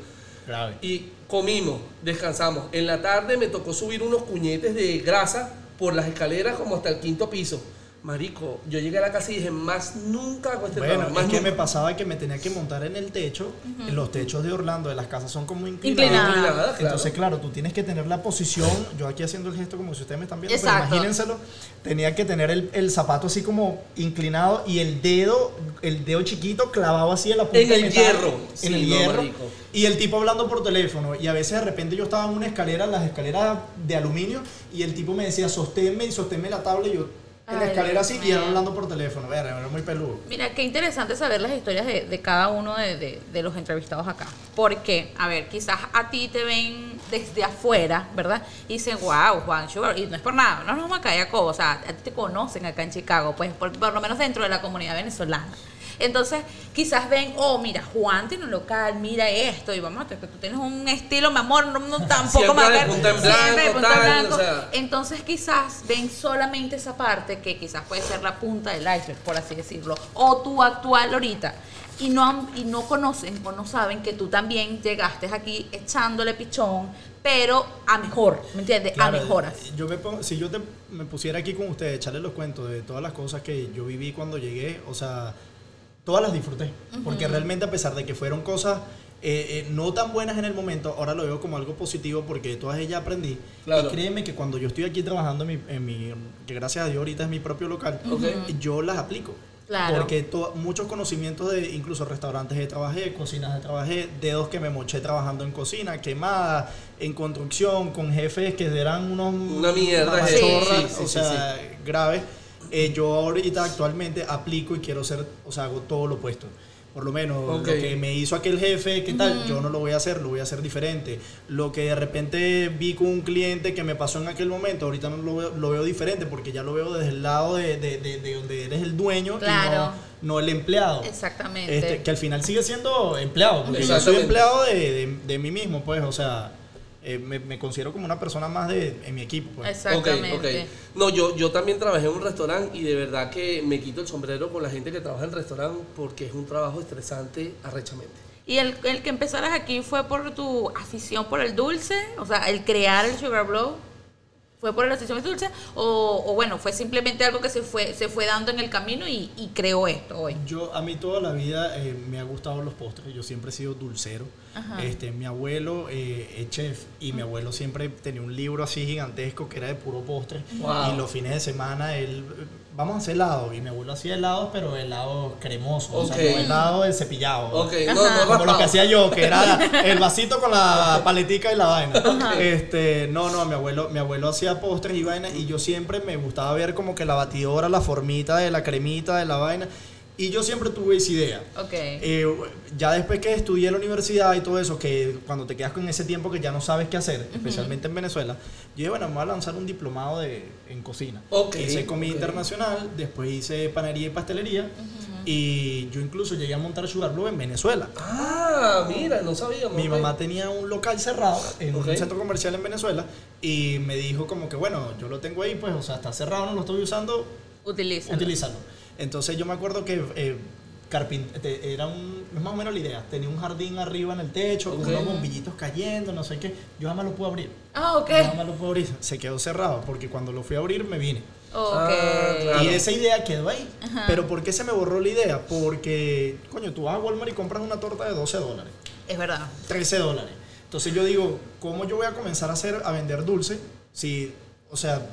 Grave. Y comimos, descansamos. En la tarde me tocó subir unos cuñetes de grasa por las escaleras como hasta el quinto piso. Marico, yo llegué a la casa y dije, más nunca hago este Bueno, trabajo. Más es que me pasaba que me tenía que montar en el techo. En los techos de Orlando de las casas son como inclinados. Inclinadas. Inclinada, claro. Entonces, claro, tú tienes que tener la posición. Yo aquí haciendo el gesto como si ustedes me están viendo, pero Exacto. imagínenselo. Tenía que tener el, el zapato así como inclinado y el dedo, el dedo chiquito clavado así en la punta En el metal, hierro. En Sí, el no, hierro. marico. Y el tipo hablando por teléfono. Y a veces de repente yo estaba en una escalera, las escaleras de aluminio, y el tipo me decía, sosténme y sosténme la tabla. Y yo en la escalera así y hablando por teléfono. Verga, era muy peludo. Mira, qué interesante saber las historias de, de cada uno de, de- de los entrevistados acá. Porque, a ver, quizás a ti te ven desde afuera, ¿verdad? Y dicen, wow, Juan Sugar, y no es por nada, no nos vamos a caer a cobo, o sea, a ti te conocen acá en Chicago, pues por, por lo menos dentro de la comunidad venezolana. Entonces, quizás ven, oh, mira, Juan tiene un local, mira esto, y vamos a que tú tienes un estilo, mi amor, no, no tampoco me siempre punta tal, blanco. o sea. Entonces quizás ven solamente esa parte que quizás puede ser la punta del iceberg, por así decirlo, o tu actual ahorita. Y no, y no conocen o no saben que tú también llegaste aquí echándole pichón, pero a mejor, ¿me entiendes? Claro, a mejoras. Yo me pongo- si yo te, me pusiera aquí con ustedes, echarles los cuentos de todas las cosas que yo viví cuando llegué, o sea, todas las disfruté. Porque realmente a pesar de que fueron cosas eh, eh, no tan buenas en el momento, ahora lo veo como algo positivo porque de todas ellas aprendí. Claro. Y créeme que cuando yo estoy aquí trabajando en mi, en mi- que gracias a Dios ahorita es mi propio local, Ok. yo las aplico. Claro. Porque muchos conocimientos de incluso restaurantes de trabajé, cocinas de trabajé, dedos que me moché trabajando en cocina, quemadas, en construcción, con jefes que eran unos Una mierda, unas jefe. machorras, Sí, sí, o sea, graves. Eh, yo ahorita actualmente aplico y quiero ser, o sea, hago todo lo opuesto. Por lo menos lo que me hizo aquel jefe, ¿qué tal? Yo no lo voy a hacer, lo voy a hacer diferente. Lo que de repente vi con un cliente que me pasó en aquel momento, ahorita no lo veo, lo veo diferente porque ya lo veo desde el lado de, de- de- de donde eres el dueño Claro. y no, no el empleado. Exactamente. Este, que al final sigue siendo empleado, porque yo soy empleado de, de- de mí mismo, pues, o sea, eh, me, me considero como una persona más de, en mi equipo, pues. Exactamente. No, yo, yo también trabajé en un restaurante y de verdad que me quito el sombrero con la gente que trabaja en el restaurante porque es un trabajo estresante arrechamente. Y el, el que empezaras aquí fue por tu afición por el dulce, o sea, el crear el Sugar Blow, fue por el dulce, o, o bueno, fue simplemente algo que se fue, se fue dando en el camino y, y creó esto hoy. Yo, a mí toda la vida eh, me ha gustado los postres, yo siempre he sido dulcero. Ajá. Este, mi abuelo eh, es chef y mi abuelo siempre tenía un libro así gigantesco que era de puro postre. Wow. Y los fines de semana él, vamos a hacer helado. Y mi abuelo hacía helados, pero helados cremosos, o sea, no helado de cepillado. Ok, Ajá. no, no como lo que hacía yo, que era el vasito con la paletica y la vaina. Este, no, no, mi abuelo, mi abuelo hacía postres y vainas y yo siempre me gustaba ver como que la batidora, la formita de la cremita de la vaina. Y yo siempre tuve esa idea. Ok. Eh, ya después que estudié en la universidad y todo eso, que cuando te quedas con ese tiempo que ya no sabes qué hacer, especialmente en Venezuela, yo dije, bueno, me voy a lanzar un diplomado de, en cocina. Ok, hice comida internacional, después hice panería y pastelería, y yo incluso llegué a montar Sugar Blue en Venezuela. Ah, mira, no sabía. Mi mamá tenía un local cerrado en un centro comercial en Venezuela y me dijo como que, bueno, yo lo tengo ahí, pues, o sea, está cerrado, no lo estoy usando, Utiliza. utilízalo. Entonces yo me acuerdo que eh, era un, es más o menos la idea, tenía un jardín arriba en el techo con unos bombillitos cayendo, no sé qué. Yo jamás lo pude abrir. Ah, ok. Yo jamás lo pude abrir. Se quedó cerrado porque cuando lo fui a abrir me vine. Ok. Ah, claro. Y esa idea quedó ahí. Pero ¿por qué se me borró la idea? Porque, coño, tú vas a Walmart y compras una torta de 12 dólares. Es verdad. 13 dólares. Entonces yo digo, ¿cómo yo voy a comenzar a hacer, a vender dulce? Si, o sea,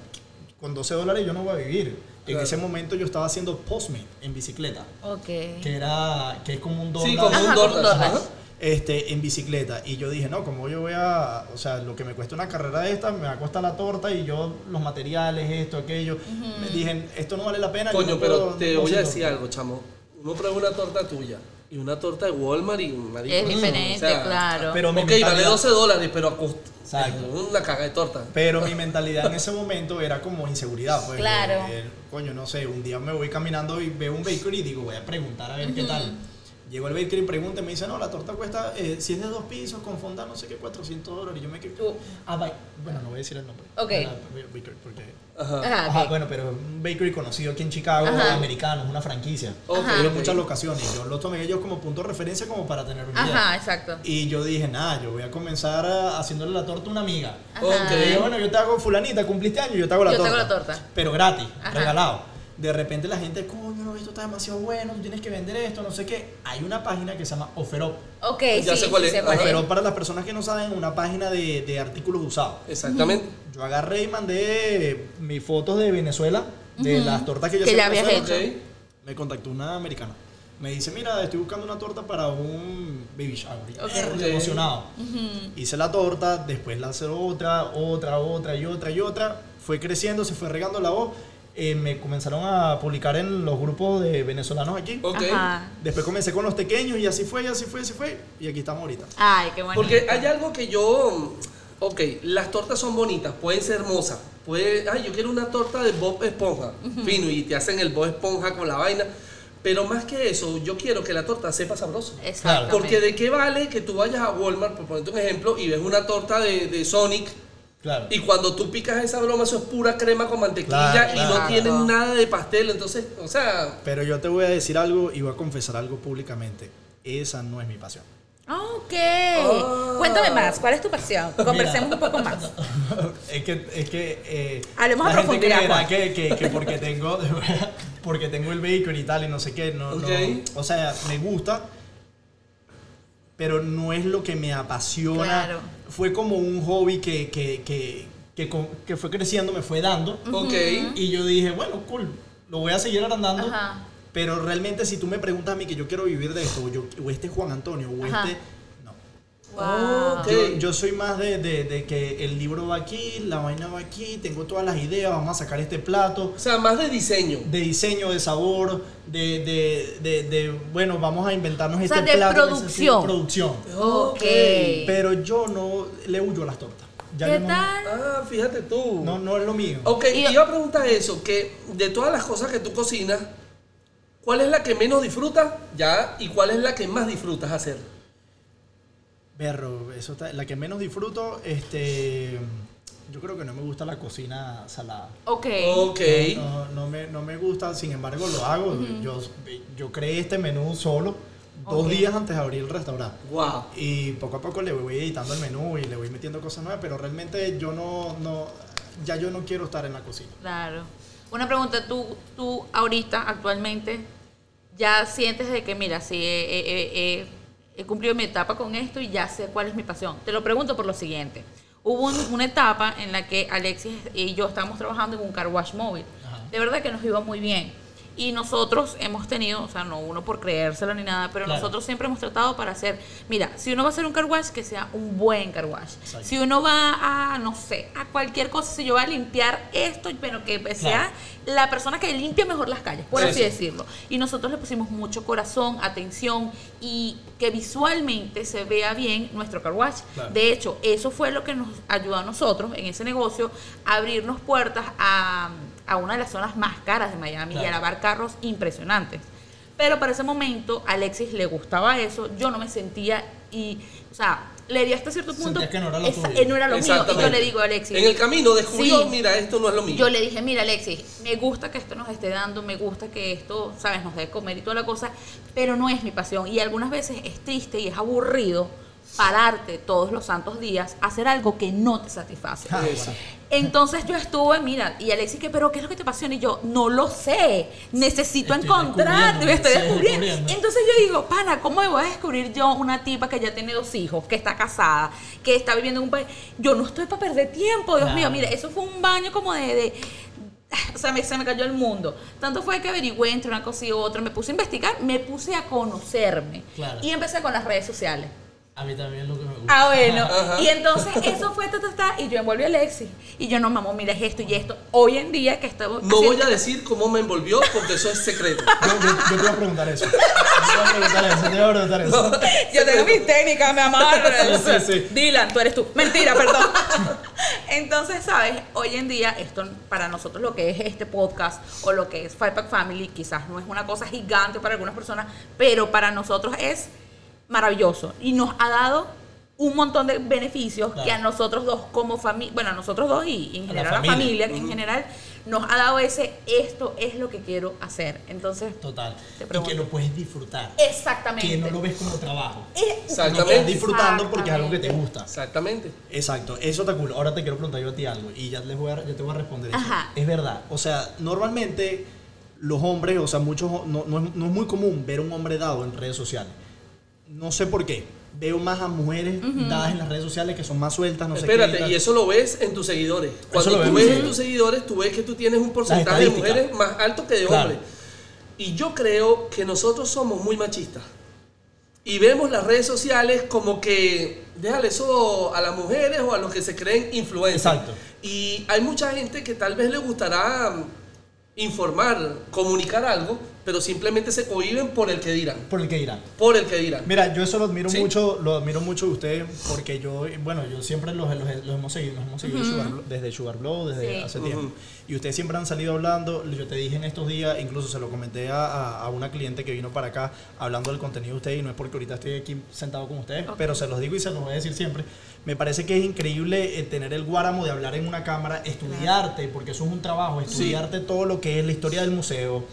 con 12 dólares yo no voy a vivir. En Claro. ese momento yo estaba haciendo Postmate en bicicleta, Ok. que era, que es como un dólar. Sí, como Ajá, un un DoorDash. DoorDash. Este, en bicicleta. Y yo dije, no, como yo voy a, o sea, lo que me cuesta una carrera de esta, me va a costar la torta y yo los materiales, esto, aquello. Me dije, esto no vale la pena. Coño, no pero te no voy a decir algo, chamo. Uno prueba una torta tuya y una torta de Walmart y marico. Es mm, diferente, o sea, claro. Pero Ok, vale mentalidad- 12 dólares, pero a cost- Exacto. una caga de torta. Pero mi mentalidad en ese momento era como inseguridad. Pues, Claro. Eh, coño, no sé, un día me voy caminando y veo un bakery y digo, voy a preguntar a ver qué tal. Llego al bakery y pregunto y me dice, no, la torta cuesta, eh, si es de dos pisos, con fonda, no sé qué, 400 dólares. Y yo me quedé, Tú. ah, bye. bueno, no voy a decir el nombre. Ok. Bakery, porque... Ajá. Ajá, Ajá, bueno, pero un bakery conocido aquí en Chicago, Ajá. americano, es una franquicia. Ok, Tiene ok. muchas locaciones. Yo lo tomé ellos como punto de referencia como para tener una idea. Ajá, exacto. Y yo dije, nada, yo voy a comenzar a- haciéndole la torta a una amiga. Ajá. Ok. Le dije, bueno, yo te hago fulanita, cumpliste año, yo te hago la Yo te torta. hago la torta. Pero gratis, Ajá. regalado. De repente la gente, coño, no, esto está demasiado bueno, tú tienes que vender esto, no sé qué. Hay una página que se llama OfferUp. Ok, Ya sí, sé cuál sí es. sé cuál es. OfferUp, para las personas que no saben, una página de, de artículos usados. Exactamente. Yo agarré y mandé mis fotos de Venezuela, de las tortas que yo Que ya habías hecho. Ok. Me contactó una americana. Me dice, mira, estoy buscando una torta para un baby shower. Y, Ok. "Mierda, Ok. emocionado. Hice la torta, después la hice otra, otra, otra y otra y otra. Fue creciendo, se fue regando la voz. Eh, me comenzaron a publicar en los grupos de venezolanos aquí. Ok. Ajá. Después comencé con los pequeños y así fue, y así fue, así fue. Y aquí estamos ahorita. Ay, qué bonito. Porque hay algo que yo. Ok, las tortas son bonitas, pueden ser hermosas. Puede, ay, yo quiero una torta de Bob Esponja, fino, y te hacen el Bob Esponja con la vaina. Pero más que eso, yo quiero que la torta sepa sabroso. Exactamente. Porque de qué vale que tú vayas a Walmart, por ponerte un ejemplo, y ves una torta de, de Sonic, Claro. y cuando tú picas esa broma, eso es pura crema con mantequilla Claro, y claro. no tienen nada de pastel. Entonces, o sea, Pero yo te voy a decir algo y voy a confesar algo públicamente. Esa no es mi pasión. Ok. Ah. Cuéntame más, ¿cuál es tu pasión? Conversemos un poco más. es que, es que eh, Hablemos a la profundidad, que, que, que porque tengo porque tengo el vehículo y tal y no sé qué, no, no- Ok. o sea, me gusta, pero no es lo que me apasiona. Claro. Fue como un hobby que, que, que, que, fue creciendo, me fue dando. ok. Y yo dije, bueno, cool, lo voy a seguir agrandando. Ajá. Pero realmente si tú me preguntas a mí que yo quiero vivir de esto, o, yo, o este es Juan Antonio, o Ajá. este... Wow. Ok. Yo, yo soy más de, de- de que el libro va aquí, la vaina va aquí, tengo todas las ideas, vamos a sacar este plato, O sea, más de diseño. de diseño, de sabor, de, de, de, de, bueno, vamos a inventarnos sea, este de plato. producción. producción. Ok. Pero yo no le huyo a las tortas. Ya ¿Qué yo tal? Ah, fíjate tú. No, no es lo mío. Ok, Y- te iba a preguntar eso, que de todas las cosas que tú cocinas, ¿cuál es la que menos disfrutas ya y cuál es la que más disfrutas hacer? Berro, eso está, la que menos disfruto, este, yo creo que no me gusta la cocina salada. Ok. Ok. No, no, no me, no me gusta, sin embargo lo hago. yo, yo creé este menú solo dos días antes de abrir el restaurante. Wow. Y poco a poco le voy editando el menú y le voy metiendo cosas nuevas, pero realmente yo no, no ya yo no quiero estar en la cocina. Claro. Una pregunta, tú, tú ahorita, actualmente, ya sientes de que, mira, sí, he, he- he- he- cumplido mi etapa con esto y ya sé cuál es mi pasión. Te lo pregunto por lo siguiente. Hubo un- una etapa en la que Alexis y yo estábamos trabajando en un car wash móvil. Ajá. De verdad que nos iba muy bien. Y nosotros hemos tenido, o sea, no uno por creérselo ni nada, pero Claro. nosotros siempre hemos tratado para hacer, mira, si uno va a hacer un car wash, que sea un buen car wash. Exacto. Si uno va a, no sé, a cualquier cosa, si yo voy a limpiar esto, pero que sea la persona que limpia mejor las calles, por así decirlo. Y nosotros le pusimos mucho corazón, atención y que visualmente se vea bien nuestro car wash. Claro. De hecho, eso fue lo que nos ayudó a nosotros en ese negocio a abrirnos puertas a, a una de las zonas más caras de Miami y a lavar carros impresionantes. Pero para ese momento a Alexis le gustaba eso, yo no me sentía y, o sea, le di hasta cierto punto. Que no era lo esa- tuyo. no era lo mío. Y yo le digo a Alexis. En el camino descubrió, Sí. mira, esto no es lo mío. Yo le dije, mira Alexis, me gusta que esto nos esté dando, me gusta que esto, sabes, nos dé comer y toda la cosa, pero no es mi pasión. Y algunas veces es triste y es aburrido pararte todos los santos días a hacer algo que no te satisface. Ah, bueno. Entonces yo estuve, mira, y Alexis, que, pero ¿qué es lo que te apasiona? Y yo, no lo sé, necesito Estoy encontrarte, me estoy descubriendo. descubriendo. Entonces yo digo, pana, ¿cómo me voy a descubrir yo una tipa que ya tiene dos hijos, que está casada, que está viviendo en un país? Yo no estoy para perder tiempo, Dios Claro. mío, mira, eso fue un baño como de... de- o sea, me- se me cayó el mundo. Tanto fue que averigüé entre una cosa y otra, me puse a investigar, me puse a conocerme. Claro. Y empecé con las redes sociales. A mí también es lo que me gusta. Ah, bueno. Ajá. Y entonces eso fue ta, ta, ta, y yo envolví a Alexis. Y yo, no, mamá, mira, es esto y esto. Hoy en día que estamos. No voy a decir cómo me envolvió porque eso es secreto. Yo, yo- yo te iba a preguntar eso. Yo te iba a preguntar eso, te iba a preguntar eso. Yo tengo mis técnicas, mi amor. Sí, sí, sí. Dylan, tú eres tú. Mentira, perdón. Entonces, ¿sabes? Hoy en día, esto para nosotros lo que es este podcast o lo que es Five Pack Family, quizás no es una cosa gigante para algunas personas, pero para nosotros es maravilloso y nos ha dado un montón de beneficios Claro. que a nosotros dos como familia, bueno, a nosotros dos y en A la general a la familia. familia, en general, nos ha dado ese, esto es lo que quiero hacer. Entonces, Total. Te Y que lo puedes disfrutar. exactamente. Que no lo ves como trabajo. Lo estás Exactamente. disfrutando porque es algo que te gusta. Exactamente. Exacto, eso está cool. Ahora te quiero preguntar yo a ti algo y ya, les voy a, ya te voy a responder eso. Ajá. Es verdad, o sea, normalmente los hombres, o sea, muchos, no, no es, no es muy común ver un hombre dado en redes sociales. No sé por qué. Veo más a mujeres dadas en las redes sociales que son más sueltas, no sé qué. Espérate, y eso lo ves en tus seguidores. Cuando tú ves sí. en tus seguidores, tú ves que tú tienes un porcentaje de mujeres más alto que de Claro. hombres. Y yo creo que nosotros somos muy machistas. Y vemos las redes sociales como que déjale eso a las mujeres o a los que se creen influencers. Exacto. Y hay mucha gente que tal vez le gustará mm, informar, comunicar algo, pero simplemente se cohiben por el que dirán. Por el que dirán. Por el que dirán. Mira, yo eso lo admiro Sí. mucho, lo admiro mucho de ustedes porque yo, bueno, yo siempre los, los- los hemos seguido, nos hemos seguido Sugar desde Sugar Blow, desde Sí. hace tiempo. Y ustedes siempre han salido hablando, yo te dije en estos días, incluso se lo comenté a, a- una cliente que vino para acá hablando del contenido de ustedes y no es porque ahorita estoy aquí sentado con ustedes, pero se los digo y se los voy a decir siempre. Me parece que es increíble eh, tener el guáramo de hablar en una cámara, estudiarte, porque eso es un trabajo, estudiarte todo lo que es la historia del museo.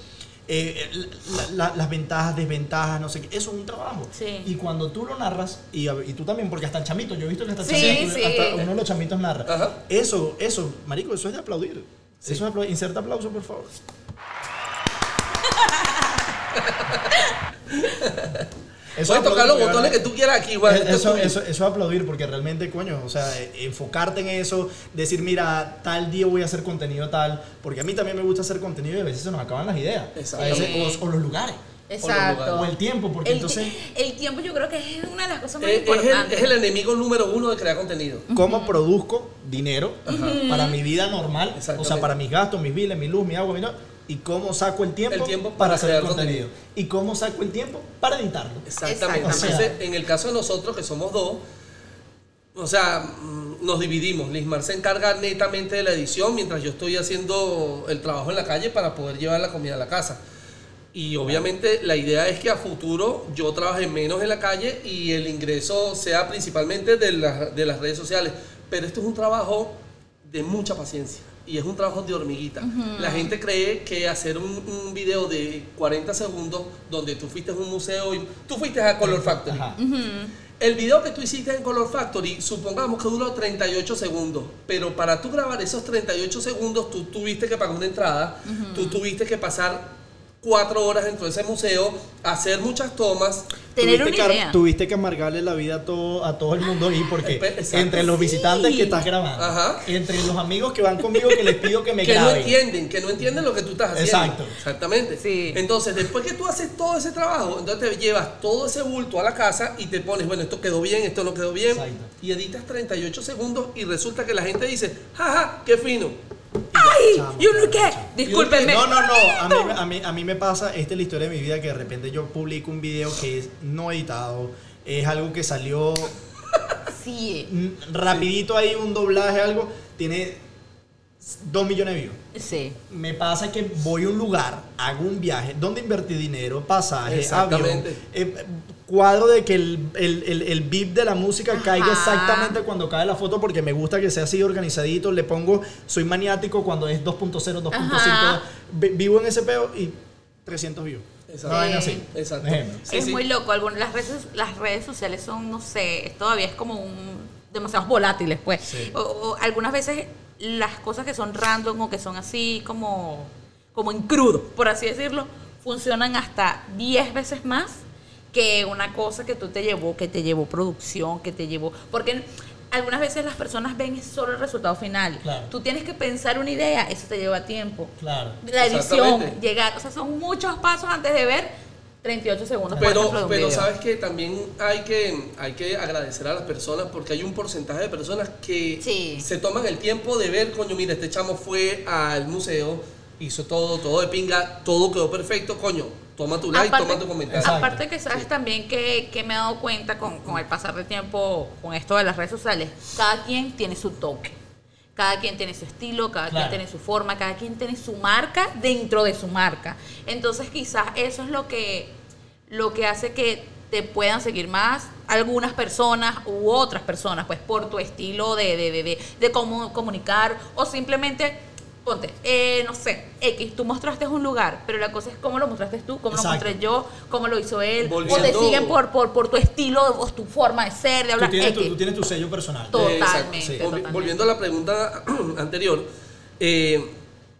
Eh, la- la- las ventajas, desventajas, no sé qué, eso es un trabajo. Sí. Y cuando tú lo narras, y, y tú también, porque hasta el chamito, yo he visto que hasta, el Sí, chamito, sí. hasta uno de los chamitos narra. Ajá. Eso, eso, marico, eso es de aplaudir. Sí. Eso es de aplaudir. Inserta aplauso, por favor. Eso Puedes es tocar los botones que tú quieras aquí, es Eso, eso, eso es aplaudir porque realmente, coño, o sea, eh, enfocarte en eso, decir, mira, tal día voy a hacer contenido tal, porque a mí también me gusta hacer contenido y a veces se nos acaban las ideas. A veces, o, o los lugares. Exacto. O el tiempo, porque El, entonces... el tiempo yo creo que es una de las cosas más Es, es el, importantes. es el enemigo número uno de crear contenido. cómo produzco dinero para mi vida normal, o sea, para mis gastos, mis biles, mi luz, mi agua, mi no, y cómo saco el tiempo, El tiempo para para hacer el crear contenido. y cómo saco el tiempo para editarlo. Exactamente. Exactamente. Entonces, en el caso de nosotros, que somos dos, o sea, mm, nos dividimos. Lismar se encarga netamente de la edición mientras yo estoy haciendo el trabajo en la calle para poder llevar la comida a la casa. Y obviamente la idea es que a futuro yo trabaje menos en la calle y el ingreso sea principalmente de, la- de las redes sociales. Pero esto es un trabajo de mucha paciencia. Y es un trabajo de hormiguita. La gente cree que hacer un, un video de 40 segundos donde tú fuiste a un museo y tú fuiste a Color Factory. El video que tú hiciste en Color Factory, supongamos que duró 38 segundos, pero para tú grabar esos 38 segundos, tú tuviste que pagar una entrada, tú tuviste que pasar cuatro horas dentro de ese museo, hacer muchas tomas. Tener tuviste una que, idea. tuviste que amargarle la vida a todo, a todo el mundo ahí porque exacto. entre los visitantes Sí. que estás grabando, Ajá. entre los amigos que van conmigo que les pido que me que no graben. entienden, que no entienden lo que tú estás haciendo. Exacto. Exactamente. Sí. Entonces, después que tú haces todo ese trabajo, entonces te llevas todo ese bulto a la casa y te pones, bueno, esto quedó bien, esto no quedó bien, Exacto. y editas 38 segundos y resulta que la gente dice, jaja, qué fino. ¡Ay! Chamo, ¿Y uno chamo. Discúlpenme. No, no, no. A mí, a, mí, a mí me pasa, esta es la historia de mi vida, que de repente yo publico un video que es no editado, es algo que salió Sí, rapidito ahí, un doblaje, algo, tiene dos millones de views. sí. Me pasa que voy a un lugar, hago un viaje, donde invertí dinero, pasaje, avión, Exactamente. eh, cuadro de que el, el, el, el beat de la música caiga exactamente cuando cae la foto porque me gusta que sea así organizadito, le pongo, soy maniático cuando es 2.0, 2.5, Ajá. vi- vivo en ese peo y 300 views. Exacto. Exacto. Sí, es sí. muy loco. Algunas, las, redes, las redes sociales son, no sé, todavía es como un demasiado volátiles, pues. Sí. O, o algunas veces las cosas que son random o que son así como, como en crudo, por así decirlo, funcionan hasta 10 veces más que una cosa que tú te llevó, que te llevó producción, que te llevó. Porque algunas veces las personas ven solo el resultado final. Claro. Tú tienes que pensar una idea, eso te lleva tiempo. Claro. La edición, llegar, o sea, son muchos pasos antes de ver 38 segundos, por Pero, ejemplo, de un pero video. sabes que también hay que, hay que agradecer a las personas porque hay un porcentaje de personas que Sí. se toman el tiempo de ver, coño, mira, este chamo fue al museo, hizo todo, todo de pinga, todo quedó perfecto, coño, toma tu like, toma tu comentario. Exacto. aparte que sabes también que, que me he dado cuenta con, con el pasar del tiempo con esto de las redes sociales, cada quien tiene su toque. Cada quien tiene su estilo, cada Claro. quien tiene su forma, cada quien tiene su marca dentro de su marca. Entonces quizás eso es lo que, lo que hace que te puedan seguir más algunas personas u otras personas, pues por tu estilo de, de, de, de, de cómo comunicar o simplemente, ponte, eh, no sé, X, tú mostraste un lugar, pero la cosa es cómo lo mostraste tú, cómo Exacto. lo mostré yo, cómo lo hizo él, o te siguen por, por, por tu estilo o tu forma de ser, de Tú hablar, tienes, tu, X. tú tienes tu sello personal. Totalmente, Sí. Totalmente. Volviendo a la pregunta anterior, eh,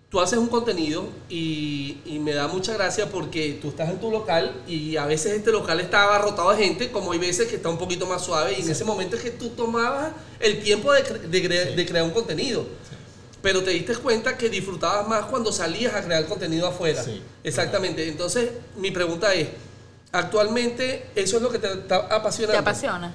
tú haces un contenido y, y me da mucha gracia porque tú estás en tu local y a veces este local está abarrotado de gente, como hay veces que está un poquito más suave y en ese momento es que tú tomabas el tiempo de, cre- de cre- Sí. de crear un contenido. Pero te diste cuenta que disfrutabas más cuando salías a crear contenido afuera. Sí. Exactamente. Entonces, mi pregunta es, actualmente, ¿eso es lo que te está apasionando? ¿Te apasiona?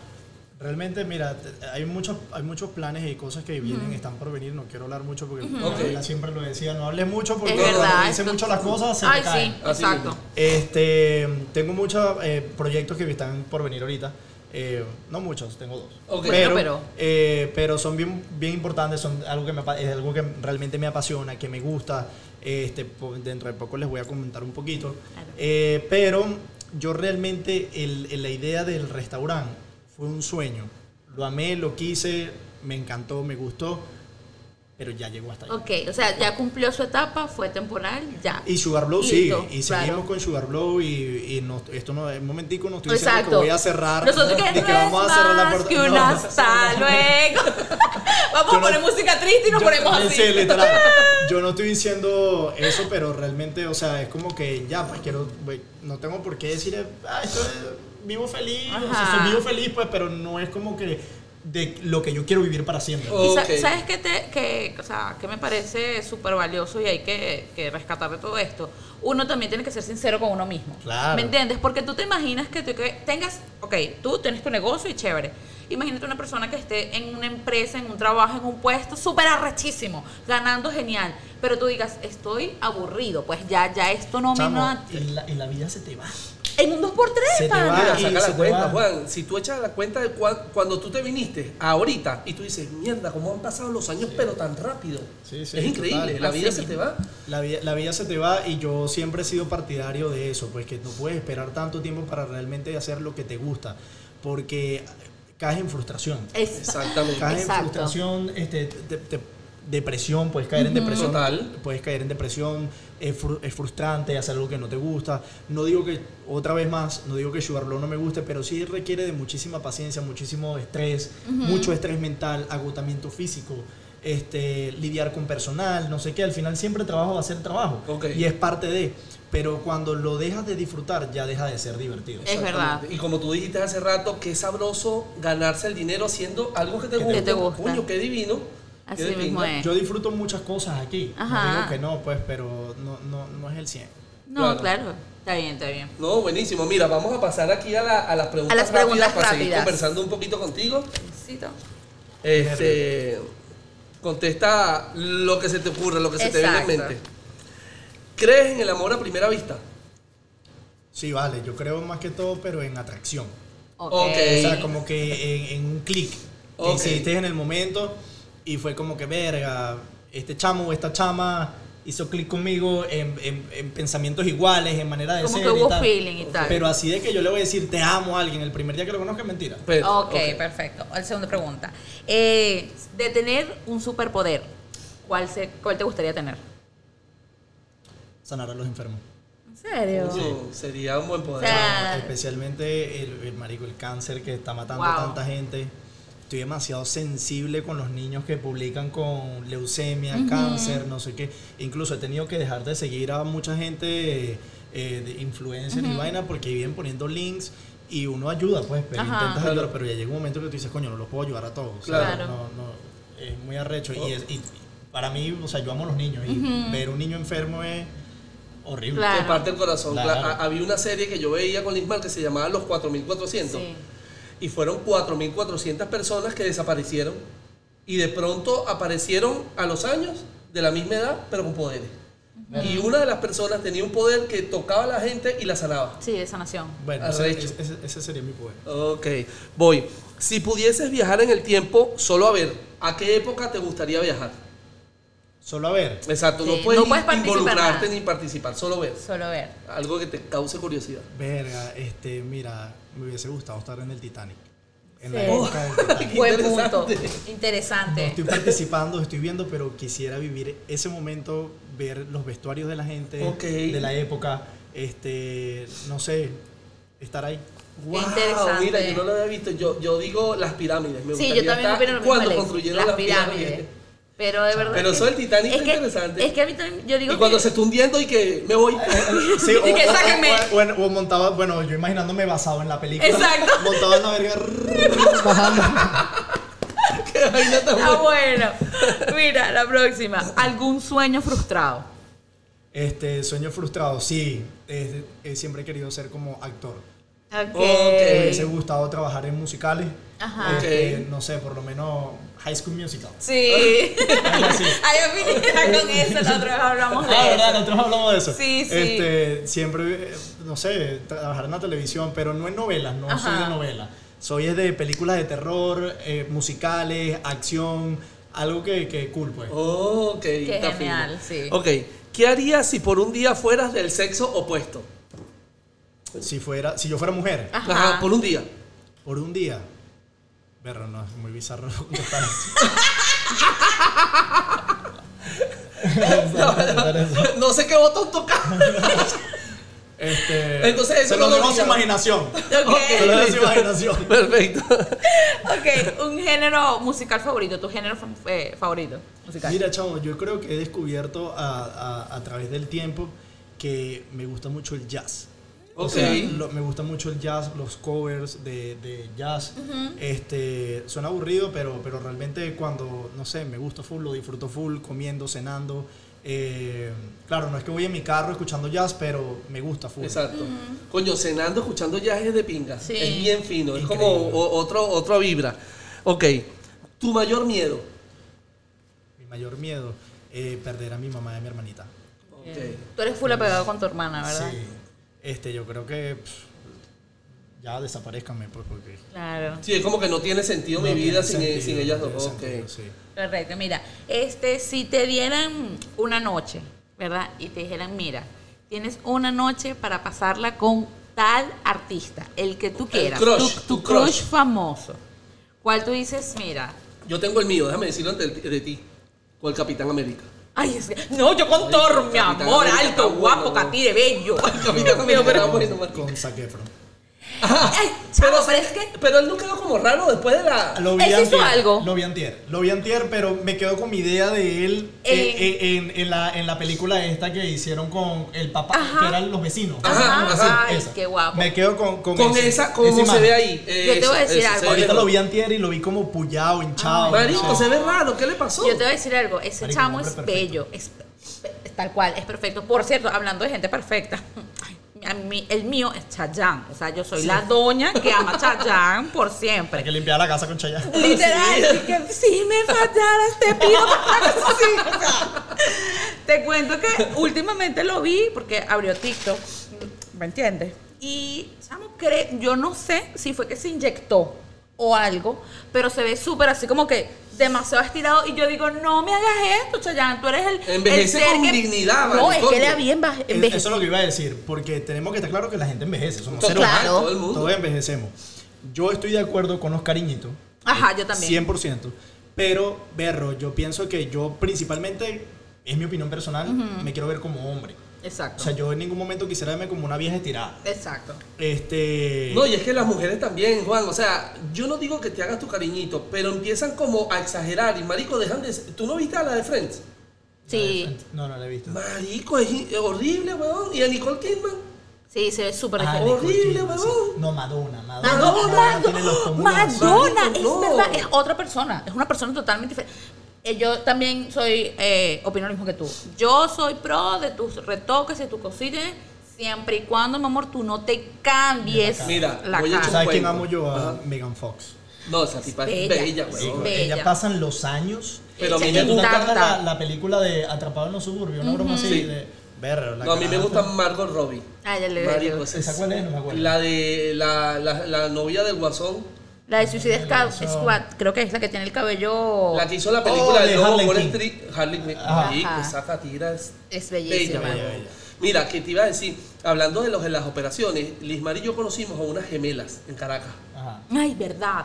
Realmente, mira, hay muchos, hay muchos planes y cosas que vienen, están por venir. No quiero hablar mucho porque mi Ok. abuela siempre lo decía, no hables mucho porque cuando esto- mucho las cosas se Ay, caen. sí, Así exacto. Este, tengo muchos eh, proyectos que están por venir ahorita. Eh, no muchos, tengo dos. Pero, Bueno, pero- eh, pero son bien, bien importantes, son algo que me, es algo que realmente me apasiona, que me gusta. Este, dentro de poco les voy a comentar un poquito. Claro. Eh, pero yo realmente, el, el- la idea del restaurante fue un sueño. Lo amé, lo quise, me encantó, me gustó, pero ya llegó hasta ahí. Ok, o sea, ya cumplió su etapa, fue temporal, ya. Y Sugar Blow sigue, y claro. seguimos con Sugar Blow y, y no, esto no, un momentico no estoy diciendo Exacto. que voy a cerrar, Nosotros que, no que vamos es a cerrar la más puerta. que un No. hasta luego. vamos Yo a poner no- música triste y nos Yo- ponemos así. sí, literal. Yo no estoy diciendo eso, pero realmente, o sea, es como que ya, pues quiero, no tengo por qué decir, ah, esto es- vivo feliz, o sea, soy vivo feliz, pues, pero no es como que de lo que yo quiero vivir para siempre. Oh. Y sa- Ok. ¿Sabes qué, te, que, o sea, que me parece súper valioso y hay que, que rescatar de todo esto? Uno también tiene que ser sincero con uno mismo. Claro. ¿Me entiendes? Porque tú te imaginas que, tú, que tengas, ok, tú tienes tu negocio y chévere. Imagínate una persona que esté en una empresa, en un trabajo, en un puesto súper arrechísimo, ganando genial, pero tú digas, estoy aburrido, pues ya, ya esto no Chamo, me... No, y, la, y la vida se te va. En un 2x3, Se te pana. va. Mira, y saca la cuenta. Juan. Si tú echas la cuenta de cuan- cuando tú te viniste a ahorita y tú dices, mierda, cómo han pasado los años, pero tan rápido. Sí, sí, es increíble, total. la vida Así se te va. La vida, la vida se te va y yo siempre he sido partidario de eso, pues que no puedes esperar tanto tiempo para realmente hacer lo que te gusta, porque caes en frustración. Es- Exactamente. Caes en Exacto. frustración, este, te- te- depresión, puedes caer en depresión. Total. Puedes caer en depresión, es, fru- es frustrante hacer algo que no te gusta. No digo que, otra vez más, no digo que Sugar Blow no me guste, pero sí requiere de muchísima paciencia, muchísimo estrés, mucho estrés mental, agotamiento físico. Este, lidiar con personal, no sé qué, al final siempre trabajo va a ser trabajo y es parte de, pero cuando lo dejas de disfrutar ya deja de ser divertido. Es verdad. Y como tú dijiste hace rato, qué sabroso ganarse el dinero haciendo algo que te Que gusta. te- te gusta. Coño, qué divino. Así de mismo es. Yo disfruto muchas cosas aquí. Ajá. No digo que no, pues, pero no, no, no es el 100. No, Claro. claro. Está bien, está bien. No, buenísimo. Mira, vamos a pasar aquí a, la- a las preguntas, A las preguntas para seguir rápidas. conversando un poquito contigo. Necesito. Este, contesta lo que se te ocurra, lo que se te venga en mente. ¿Crees en el amor a primera vista? Sí, vale, yo creo más que todo, pero en atracción. Ok. Ok. O sea, como que en, en un clic que Ok. hiciste en el momento y fue como que, verga, este chamo o esta chama hizo clic conmigo en, en- en pensamientos iguales, en manera de Como ser que y hubo tal. feeling y tal. Pero así de que yo le voy a decir te amo a alguien el primer día que lo conozca es mentira. Pero, ok, perfecto. La segunda pregunta. Eh, de tener un superpoder, ¿cuál, se, ¿cuál te gustaría tener? Sanar a los enfermos. ¿En serio? Uh, sería un buen poder. O sea. Especialmente el, el marico, el cáncer que está matando Wow. a tanta gente. Estoy demasiado sensible con los niños que publican con leucemia, cáncer, no sé qué. Incluso he tenido que dejar de seguir a mucha gente eh, de influencers y vaina porque viven poniendo links y uno ayuda, pues, pero Ajá. intentas ayudar, pero ya llega un momento que tú dices, coño, no los puedo ayudar a todos. O sea, Claro. no, no, es muy arrecho. Y, es- y para mí, o sea, yo amo a los niños y ver un niño enfermo es horrible. Claro. Te parte el corazón. Claro. Había una serie que yo veía con Lismar que se llamaba Los 4400. sí. Y fueron 4400 personas que desaparecieron. Y de pronto aparecieron a los años de la misma edad, pero con poderes. Y una de las personas tenía un poder que tocaba a la gente y la sanaba. Sí, de sanación. Bueno, ese, ese- ese sería mi poder. Ok, voy. Si pudieses viajar en el tiempo, solo a ver, ¿a qué época te gustaría viajar? Solo a ver. Exacto, Sí, no puedes, no puedes involucrarte nada. ni participar, solo ver. Solo ver. Algo que te cause curiosidad. Verga, este, mira, me hubiese gustado estar en el Titanic. En Sí. la época del Titanic. Buen interesante. punto. No Interesante. estoy participando, estoy viendo, pero quisiera vivir ese momento, ver los vestuarios de la gente Ok. de la época, este, no sé, estar ahí. Wow, interesante. mira, yo no lo había visto. Yo, yo digo las pirámides. Me Sí, yo también estar opino lo mismo. Cuando construyeron las las pirámides. pirámides. Pero de verdad. Pero eso del Titanic es que- interesante. Es que a mí también, yo digo Y cuando que- se está hundiendo y que me voy. Sí, Y que sáquenme. o, o- o montaba, bueno, yo imaginándome basado en la película. Exacto. Montaba en la verga, rrr, bajando. Qué vaina tan Ah, bueno. Mira, la próxima. ¿Algún sueño frustrado? Este, sueño frustrado, sí. Eh, siempre he querido ser como actor. Ok. Me hubiese gustado trabajar en musicales. Ajá. Este. No sé, por lo menos High School Musical. Sí. Algo así. Ay, opinión con eso, la otra vez hablamos de Ah, eso. ¿verdad? Nosotros hablamos de eso. Sí, sí. Este, siempre, eh, no sé, trabajar en la televisión, pero no en novelas, no soy Ajá. de novela. Soy de películas de terror, eh, musicales, acción, algo que, que cool, pues. Oh, ok. Qué está genial, fino. sí. Ok. ¿Qué harías si por un día fueras del sexo opuesto? Si fuera, si yo fuera mujer, Ajá. Ajá, por un día. por un día. Pero no, es muy bizarro contestar eso. No sé qué botón tocar. Este, Entonces, eso se lo dejo a su imaginación. Se lo dejo a su imaginación. Perfecto. Ok, un género musical favorito, tu género eh, favorito musical. Mira, chavo, yo creo que he descubierto a, a- a través del tiempo que me gusta mucho el jazz. O Ok. sea, lo- me gusta mucho el jazz, los covers de, de jazz. este, suena aburrido, pero, pero realmente cuando, no sé, me gusta full, lo disfruto full, comiendo, cenando. Eh, claro, no es que voy en mi carro escuchando jazz, pero me gusta full. Exacto. Coño, cenando, escuchando jazz es de pinga. Sí. Es bien fino. Es como otro, otra vibra. Ok. Tu mayor miedo. Mi mayor miedo, eh, perder a mi mamá y a mi hermanita. Ok. Tú eres full apegado con tu hermana, ¿verdad? Sí. Este, yo creo que pff, ya desaparezcanme, pues, porque... Claro. Sí, es como que no tiene sentido no mi vida tiene sin, sentido, sin ellas no dos. tiene Ok. sentido, sí. Correcto, mira, este, si te dieran una noche, ¿verdad? Y te dijeran, mira, tienes una noche para pasarla con tal artista, el que tú quieras, crush, tu, tu tu crush. crush. famoso. ¿Cuál tú dices, mira? Yo tengo el mío, déjame decirlo ante el- de ti. Con el Capitán América. Ay, es que, no, yo con Thor, mi amor, alto, guapo, catire, bello. Capitán Mío, América pero-. Con Zac Efron. Ay, chavo, pero es que Pero él no quedó como raro después de la. Lo vi Él sí hizo antier, algo. Lo vi antier. Lo vi antier, pero me quedo con mi idea de él Eh. eh, eh, en, en la, en la película esta que hicieron con el papá, Ajá. que eran los vecinos. Ajá, Así. Ay, esa. qué guapo. Me quedo con, con, Con ese- esa, como se imagen. ve ahí. eh, Yo te voy a decir eso, algo. Ahorita lo vi antier y lo vi como pullado, hinchado. Marico, no sé. se ve raro. ¿Qué le pasó? Yo te voy a decir algo, ese Marico, chamo es perfecto. bello, es, es tal cual, es perfecto. Por cierto, hablando de gente perfecta, mí, el mío es Chayanne, o sea, yo soy la doña que ama a Chayanne por Hay siempre. que limpiar la casa con Chayanne. Literal, que si me fallaras te pido sí, o sea, te cuento que últimamente lo vi porque abrió TikTok, ¿me entiendes? Y yo no sé si fue que se inyectó o algo, pero se ve súper así como que demasiado estirado y yo digo, no me hagas esto, Chayanne, tú eres el el Envejece ser con que- dignidad, No, es maricón. que enva- Es- envejecido. Eso es lo que iba a decir, porque tenemos que estar claro que la gente envejece. Somos seres Claro. humanos. todo el mundo. Todos envejecemos. Yo estoy de acuerdo con los cariñitos. Ajá, yo también. 100%. Pero, Berro, yo pienso que yo principalmente, es mi opinión personal, me quiero ver como hombre. O Exacto. sea, yo en ningún momento quisiera verme como una vieja estirada. Exacto. Este. No, y es que las mujeres también, Juan. O sea, yo no digo que te hagas tu cariñito, pero empiezan como a exagerar. Y marico, dejan de. ¿Tú no viste a la de Friends? Sí, No, no la he visto. Marico, es horrible, weón. Y a Nicole Kidman. sí, se ve súper Ah, horrible, sí. huevón. No, Madonna. Madonna. Madonna, Madonna es no. verdad, es otra persona, es una persona totalmente diferente. Eh, Yo también soy, eh, opino lo mismo que tú. Yo soy pro de tus retoques, de tus cositas, siempre y cuando, mi amor, tú no te cambies Mira, la voy a cara. ¿Sabes quién amo yo? A Ajá. Megan Fox. No, esa tipa es Bella. bella, Sí. Ella pasan los años. Pero a mí me ¿Tú te gusta. la, la película de Atrapado en los suburbios? Una broma así Sí. de. Berro, la No, a mí me gusta Margot Robbie. Ah, ya le esa ¿Esa cuál es? No me acuerdo. La de la, la, la novia del Guasón. La de Suicide Squad, creo que es la que tiene el cabello. La que hizo la película Oh, de de Lobo Harley Wall Quinn. Street. Harley. Ajá. Ajá. esa catira es Es bella, bellísima. Bella, bella. Mira, que te iba a decir, hablando de, los, de las operaciones, Lismar y yo conocimos a unas gemelas en Caracas. Ajá. Ay, verdad.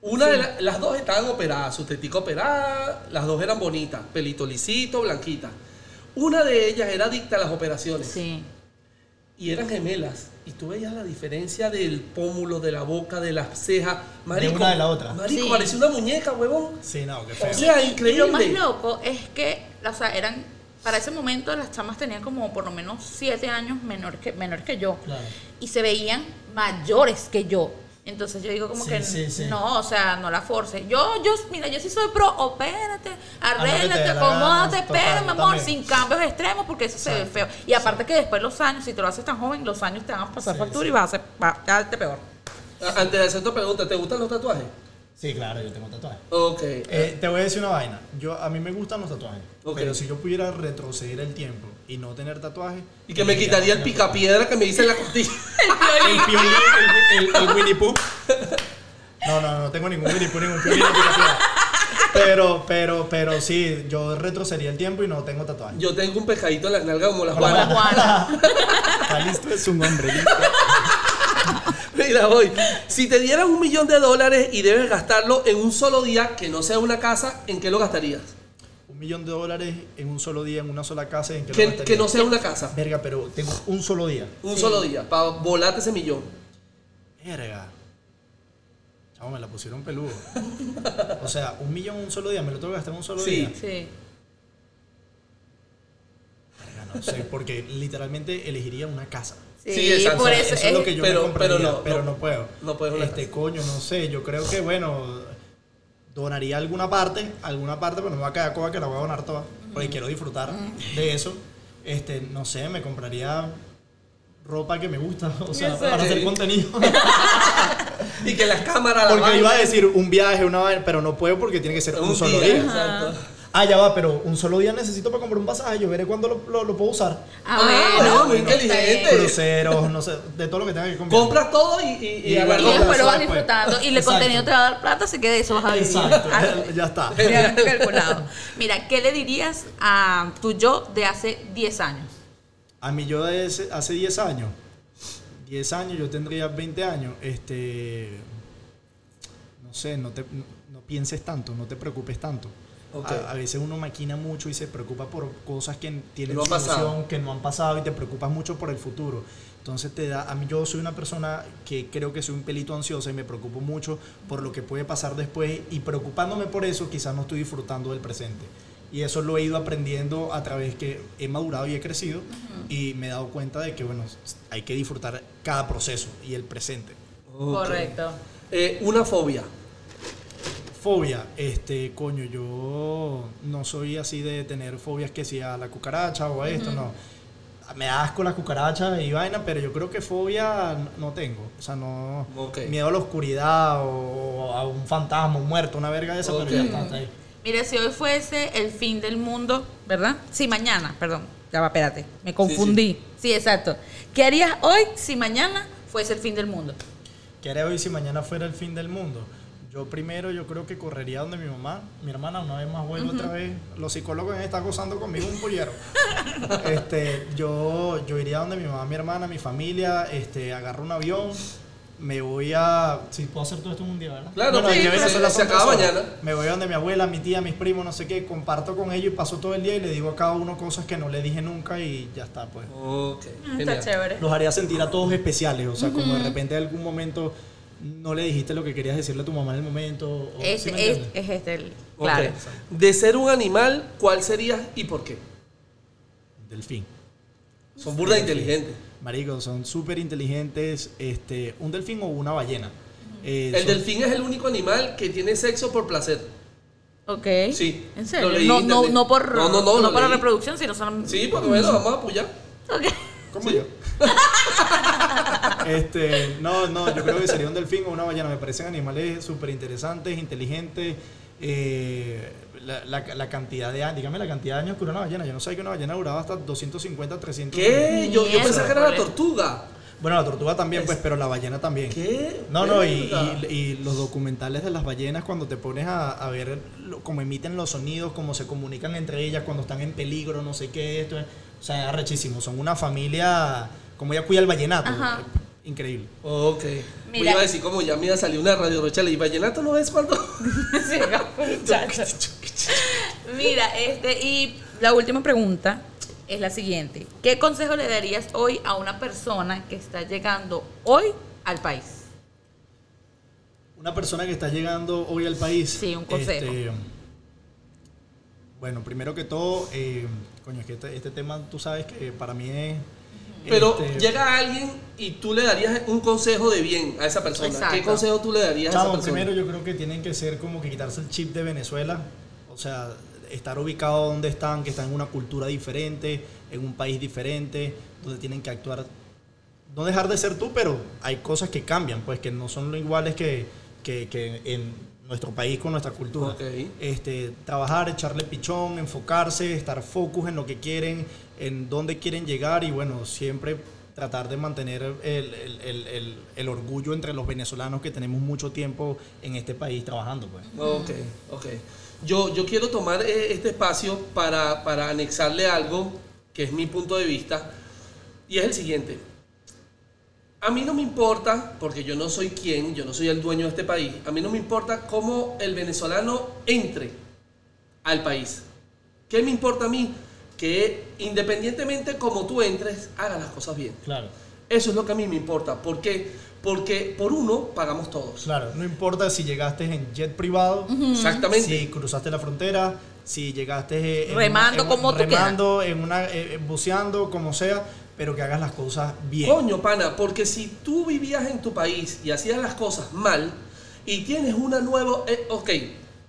Una de la- las dos estaban operadas, su tetica operada, las dos eran bonitas, pelito lisito, blanquita. Una de ellas era adicta a las operaciones. Sí. y eran gemelas. Y tú veías la diferencia del pómulo, de la boca, de las cejas. Marico, una de la otra. Marico, Sí. parecía una muñeca, huevón. Sí, no, qué O feo. sea, Y increíble. lo más loco es que, o sea, eran, para ese momento las chamas tenían como por lo menos siete años menor que, menores que yo. Claro. Y se veían mayores que yo. Entonces yo digo como Sí, que sí, sí. no, o sea, no la force. Yo, yo, mira, yo sí soy pro, opérate, arréglate, dé la acomódate, total, mi amor, también. sin cambios extremos, porque eso se ve feo. Y aparte que después los años, si te lo haces tan joven, los años te van a pasar Sí, factura sí. y vas a hacer, va a darte peor. A- Antes de hacer tu pregunta, ¿te gustan los tatuajes? Sí, claro, yo tengo tatuajes. Ok. Eh, te voy a decir una vaina. Yo, a mí me gustan los tatuajes. Ok. Pero si yo pudiera retroceder el tiempo y no tener tatuajes. y que me quitaría el picapiedra que me hice en la costilla. El piolín, el, el- el Winnie Pooh. No, no, no tengo ningún Winnie Pooh, ningún piolín. ni picapiedra. Pero, pero, pero sí, yo retrocedería el tiempo y no tengo tatuajes. Yo tengo un pescadito en las nalgas como la Como la Juana. Juana. Está listo, es un hombre, listo. Mira, voy. Si te dieran un millón de dólares y debes gastarlo en un solo día, que no sea una casa, ¿en qué lo gastarías? Millón de dólares en un solo día, en una sola casa. ¿en Que, no sea una casa. Verga, pero tengo un solo día. Un solo día, para volarte ese millón. Verga. Chavo, me la pusieron peludo. O sea, un millón en un solo día, me lo tengo que gastar en un solo Sí. día. Sí. Verga, no sé, porque literalmente elegiría una casa. Sí, Sí, exacto. por eso, Eso es lo que yo pero- me compraría, pero pero no, puedo. no una Este casa. coño, no sé, yo creo que bueno, donaría alguna parte, alguna parte, pero no me va a quedar coba que la voy a donar toda, porque quiero disfrutar de eso. Este, no sé, me compraría ropa que me gusta, o sea, para hacer contenido. Y que las cámaras... la porque iba a decir un viaje, una vaina, pero no puedo porque tiene que ser un, solo día. Exacto. Ah, ya va, pero un solo día necesito para comprar un pasaje, yo veré cuándo lo, lo- lo puedo usar. Ah, Ah, bueno, muy inteligente. Cruceros, no sé, de todo lo que tenga que comprar. Compras todo y, y, y Y después lo vas después. disfrutando y el Exacto. contenido te va a dar plata, así que de eso vas a vivir. Exacto, Ah, ya está. ya calculado. Mira, ¿qué le dirías a tu yo de hace 10 años? A mí yo de ese- hace 10 años, 10 años, yo tendría 20 años, este, no sé, no, te, no pienses tanto, no te preocupes tanto. A, a veces uno maquina mucho y se preocupa por cosas que tienen No solución, pasado. que no han pasado y te preocupas mucho por el futuro. Entonces te da, a mí yo soy una persona que creo que soy un pelito ansiosa y me preocupo mucho por lo que puede pasar después y preocupándome por eso quizás no estoy disfrutando del presente. Y eso lo he ido aprendiendo a través que he madurado y he crecido y me he dado cuenta de que, bueno, hay que disfrutar cada proceso y el presente. Correcto. Eh, una fobia. Fobia, este, coño, yo no soy así de tener fobias que si a la cucaracha o a esto, no. Me asco las cucarachas y vaina, pero yo creo que fobia no- tengo. O sea, no. Miedo a la oscuridad o a un fantasma, un muerto, una verga de esa, Ok. pero ya está, hasta ahí. Mira, si hoy fuese el fin del mundo, ¿verdad? Sí, mañana, perdón. Ya va, espérate. Me confundí. Sí, exacto. ¿Qué harías hoy si mañana fuese el fin del mundo? ¿Qué haré hoy si mañana fuera el fin del mundo? Yo primero, yo creo que correría donde mi mamá, mi hermana, una vez más vuelvo otra vez. Los psicólogos están gozando conmigo un pollero. este, yo, yo iría donde mi mamá, mi hermana, mi familia, este, agarro un avión, me voy a... Si puedo hacer todo esto en un día, ¿verdad? Claro, Bueno, sí, sí, Venezuela se acaba mañana. Me voy a donde mi abuela, mi tía, mis primos, no sé qué, comparto con ellos y paso todo el día y le digo a cada uno cosas que no le dije nunca y ya está, pues Ok. Ah, Está chévere. los haría sentir a todos especiales. O sea, como de repente en algún momento no le dijiste lo que querías decirle a tu mamá en el momento. o- ¿sí Este, me es, es este el. Claro. De ser un animal, ¿cuál serías y por qué? Delfín. Son burda inteligentes. Marico, son súper inteligentes. Este, un delfín o una ballena. Eh, El son- delfín es el único animal que tiene sexo por placer. Ok. Sí, ¿En lo serio? leí No, no, no por, No, no, no, lo para leí. reproducción, sino son. Sí, porque bueno, vamos a apoyar. Ok. ¿Cómo yo? este, no, no, yo creo que sería un delfín o una ballena. Me parecen animales súper interesantes, inteligentes. eh, la, la- la cantidad de años, dígame la cantidad de años que dura una ballena. Yo no sabía que una ballena duraba hasta 250, 300 años. ¿Qué? Yo, yo pensé que era la tortuga. Bueno, la tortuga también, pues, pero la ballena también. ¿Qué? No, no, y, Verga. y- y los documentales de las ballenas, cuando te pones a, a ver lo- cómo emiten los sonidos, cómo se comunican entre ellas, cuando están en peligro, no sé qué, esto, es- o sea, es arrechísimo. Son una familia, como ella cuida el vallenato, Ajá. increíble. Ok. Mira. Mira. Iba a decir como ya mira salió una radio rochela y vallenato no es cuando. Sí. Mira, este, y la última pregunta. es la siguiente. ¿Qué consejo le darías hoy a una persona que está llegando hoy al país? Una persona que está llegando hoy al país. Sí, un consejo. este, bueno, primero que todo, eh, coño, es que este, este tema tú sabes que para mí es... Pero este, llega alguien y tú le darías un consejo de bien a esa persona. Exacto. ¿Qué consejo tú le darías a esa Chamo, persona? primero yo creo que tienen que ser como que quitarse el chip de Venezuela, o sea, estar ubicado donde están, que están en una cultura diferente, en un país diferente, donde tienen que actuar, no dejar de ser tú, pero hay cosas que cambian, pues que no son lo iguales que, que, que en nuestro país con nuestra cultura. Este, trabajar, echarle pichón, enfocarse, estar focus en lo que quieren, en dónde quieren llegar y bueno, siempre tratar de mantener el, el- el- el- orgullo entre los venezolanos que tenemos mucho tiempo en este país trabajando. Pues. Ok, ok. Yo, yo quiero tomar eh, este espacio para, para anexarle algo que es mi punto de vista y es el siguiente. A mí no me importa, porque yo no soy quien, yo no soy el dueño de este país, a mí no me importa cómo el venezolano entre al país. ¿Qué me importa a mí? Que independientemente como tú entres, hagas las cosas bien. Claro. Eso es lo que a mí me importa. ¿Por qué? Porque por uno pagamos todos. Claro, no importa si llegaste en jet privado, Exactamente. si cruzaste la frontera, si llegaste en Remando en- como tú remando, en una, eh, buceando, como sea, pero que hagas las cosas bien. Coño, pana, porque si tú vivías en tu país y hacías las cosas mal y tienes una nueva... eh, ok,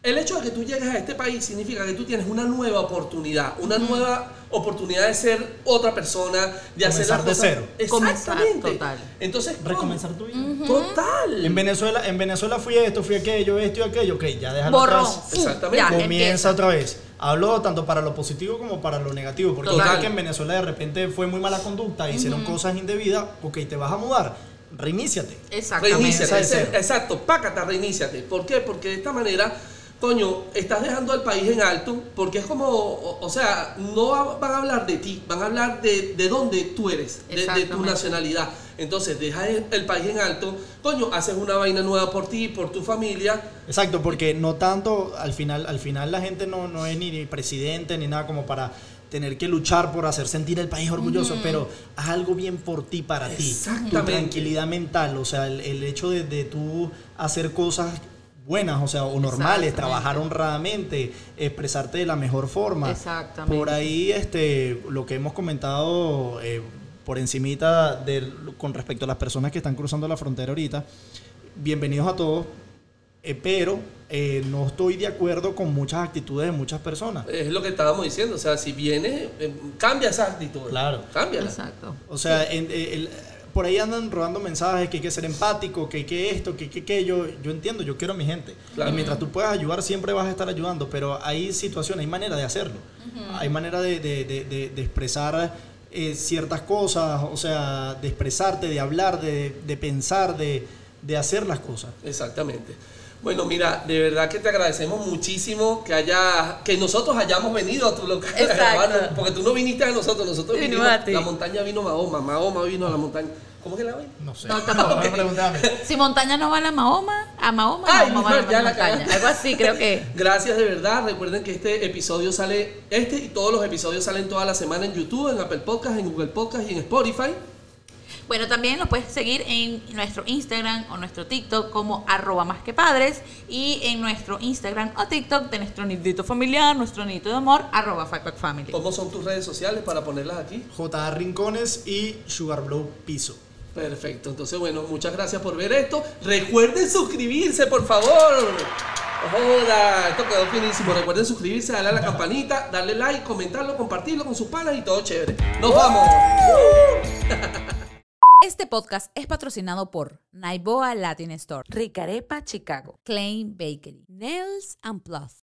el hecho de que tú llegues a este país significa que tú tienes una nueva oportunidad, una nueva oportunidad de ser otra persona, de hacer las Comenzar de cosas... cero. Comenzar, Exactamente. total. Entonces, Recomenzar tu vida. Total. En Venezuela, en Venezuela fui esto, fui aquello, esto y aquello, ok, ya déjalo Borrón. atrás. fu, Exactamente. ya, Comienza empieza. otra vez. Hablo tanto para lo positivo como para lo negativo, porque Total. que en Venezuela de repente fue muy mala conducta, hicieron cosas indebidas, ok, te vas a mudar, reiníciate. Exactamente. Reiníciate, exacto, pácata, reiníciate. ¿Por qué? Porque de esta manera, coño, estás dejando al país en alto, porque es como, o, o sea, no va- van a hablar de ti, van a hablar de, de dónde tú eres, de- de, tu nacionalidad. Entonces, dejas el, el país en alto, coño, haces una vaina nueva por ti, por tu familia. Exacto, porque no tanto, al final, al final la gente no, no es ni, ni presidente ni nada como para tener que luchar por hacer sentir el país orgulloso, pero haz algo bien por ti, para ti. Tu tranquilidad mental, o sea, el, el hecho de, de tú hacer cosas buenas, o sea, o normales, trabajar honradamente, expresarte de la mejor forma. Exactamente. Por ahí, este, lo que hemos comentado eh, por encimita del- con respecto a las personas que están cruzando la frontera ahorita, bienvenidos a todos, eh, pero eh, no estoy de acuerdo con muchas actitudes de muchas personas. Es lo que estábamos diciendo. O sea, si vienes, eh, cambia esa actitud. Claro. Cámbiala. Exacto. O sea, en- eh, el- por ahí andan rodando mensajes que hay que ser empático, que hay que esto, que hay que aquello. Yo entiendo, yo quiero a mi gente. Claro. Y mientras tú puedas ayudar, siempre vas a estar ayudando, pero hay situaciones, hay manera de hacerlo. Hay manera de, de- de- de- de expresar eh, ciertas cosas, o sea, de expresarte, de hablar, de, de pensar, de, de hacer las cosas. Exactamente. Bueno, mira, de verdad que te agradecemos muchísimo que haya, que nosotros hayamos venido a tu local, Exacto. porque tú no viniste a nosotros, nosotros Vinimos vinimos, a ti. la montaña vino Mahoma, Mahoma vino a la montaña. ¿Cómo que la ven? No sé. No, tampoco. preguntame. Si montaña no va a la Mahoma, a Mahoma, Ay, Mahoma va a ya la la montaña. Algo así creo que. Gracias de verdad. Recuerden que este episodio sale, este y todos los episodios salen toda la semana en YouTube, en Apple Podcast, en Google Podcast y en Spotify. Bueno, también nos puedes seguir en nuestro Instagram o nuestro TikTok como arroba más que padres y en nuestro Instagram o TikTok de nuestro nidito familiar, nuestro nidito de amor, arroba Family. ¿Cómo son tus redes sociales para ponerlas aquí? J. Rincones y Sugar Blow Piso. Perfecto, entonces bueno, muchas gracias por ver esto. Recuerden suscribirse, por favor. Joda, esto quedó finísimo. Recuerden suscribirse, darle a la campanita, darle like, comentarlo, compartirlo con sus panas y todo chévere. ¡Nos vamos! Este podcast es patrocinado por Naiboa Latin Store, Ricarepa Chicago, Klein Bakery, Nails and Plus,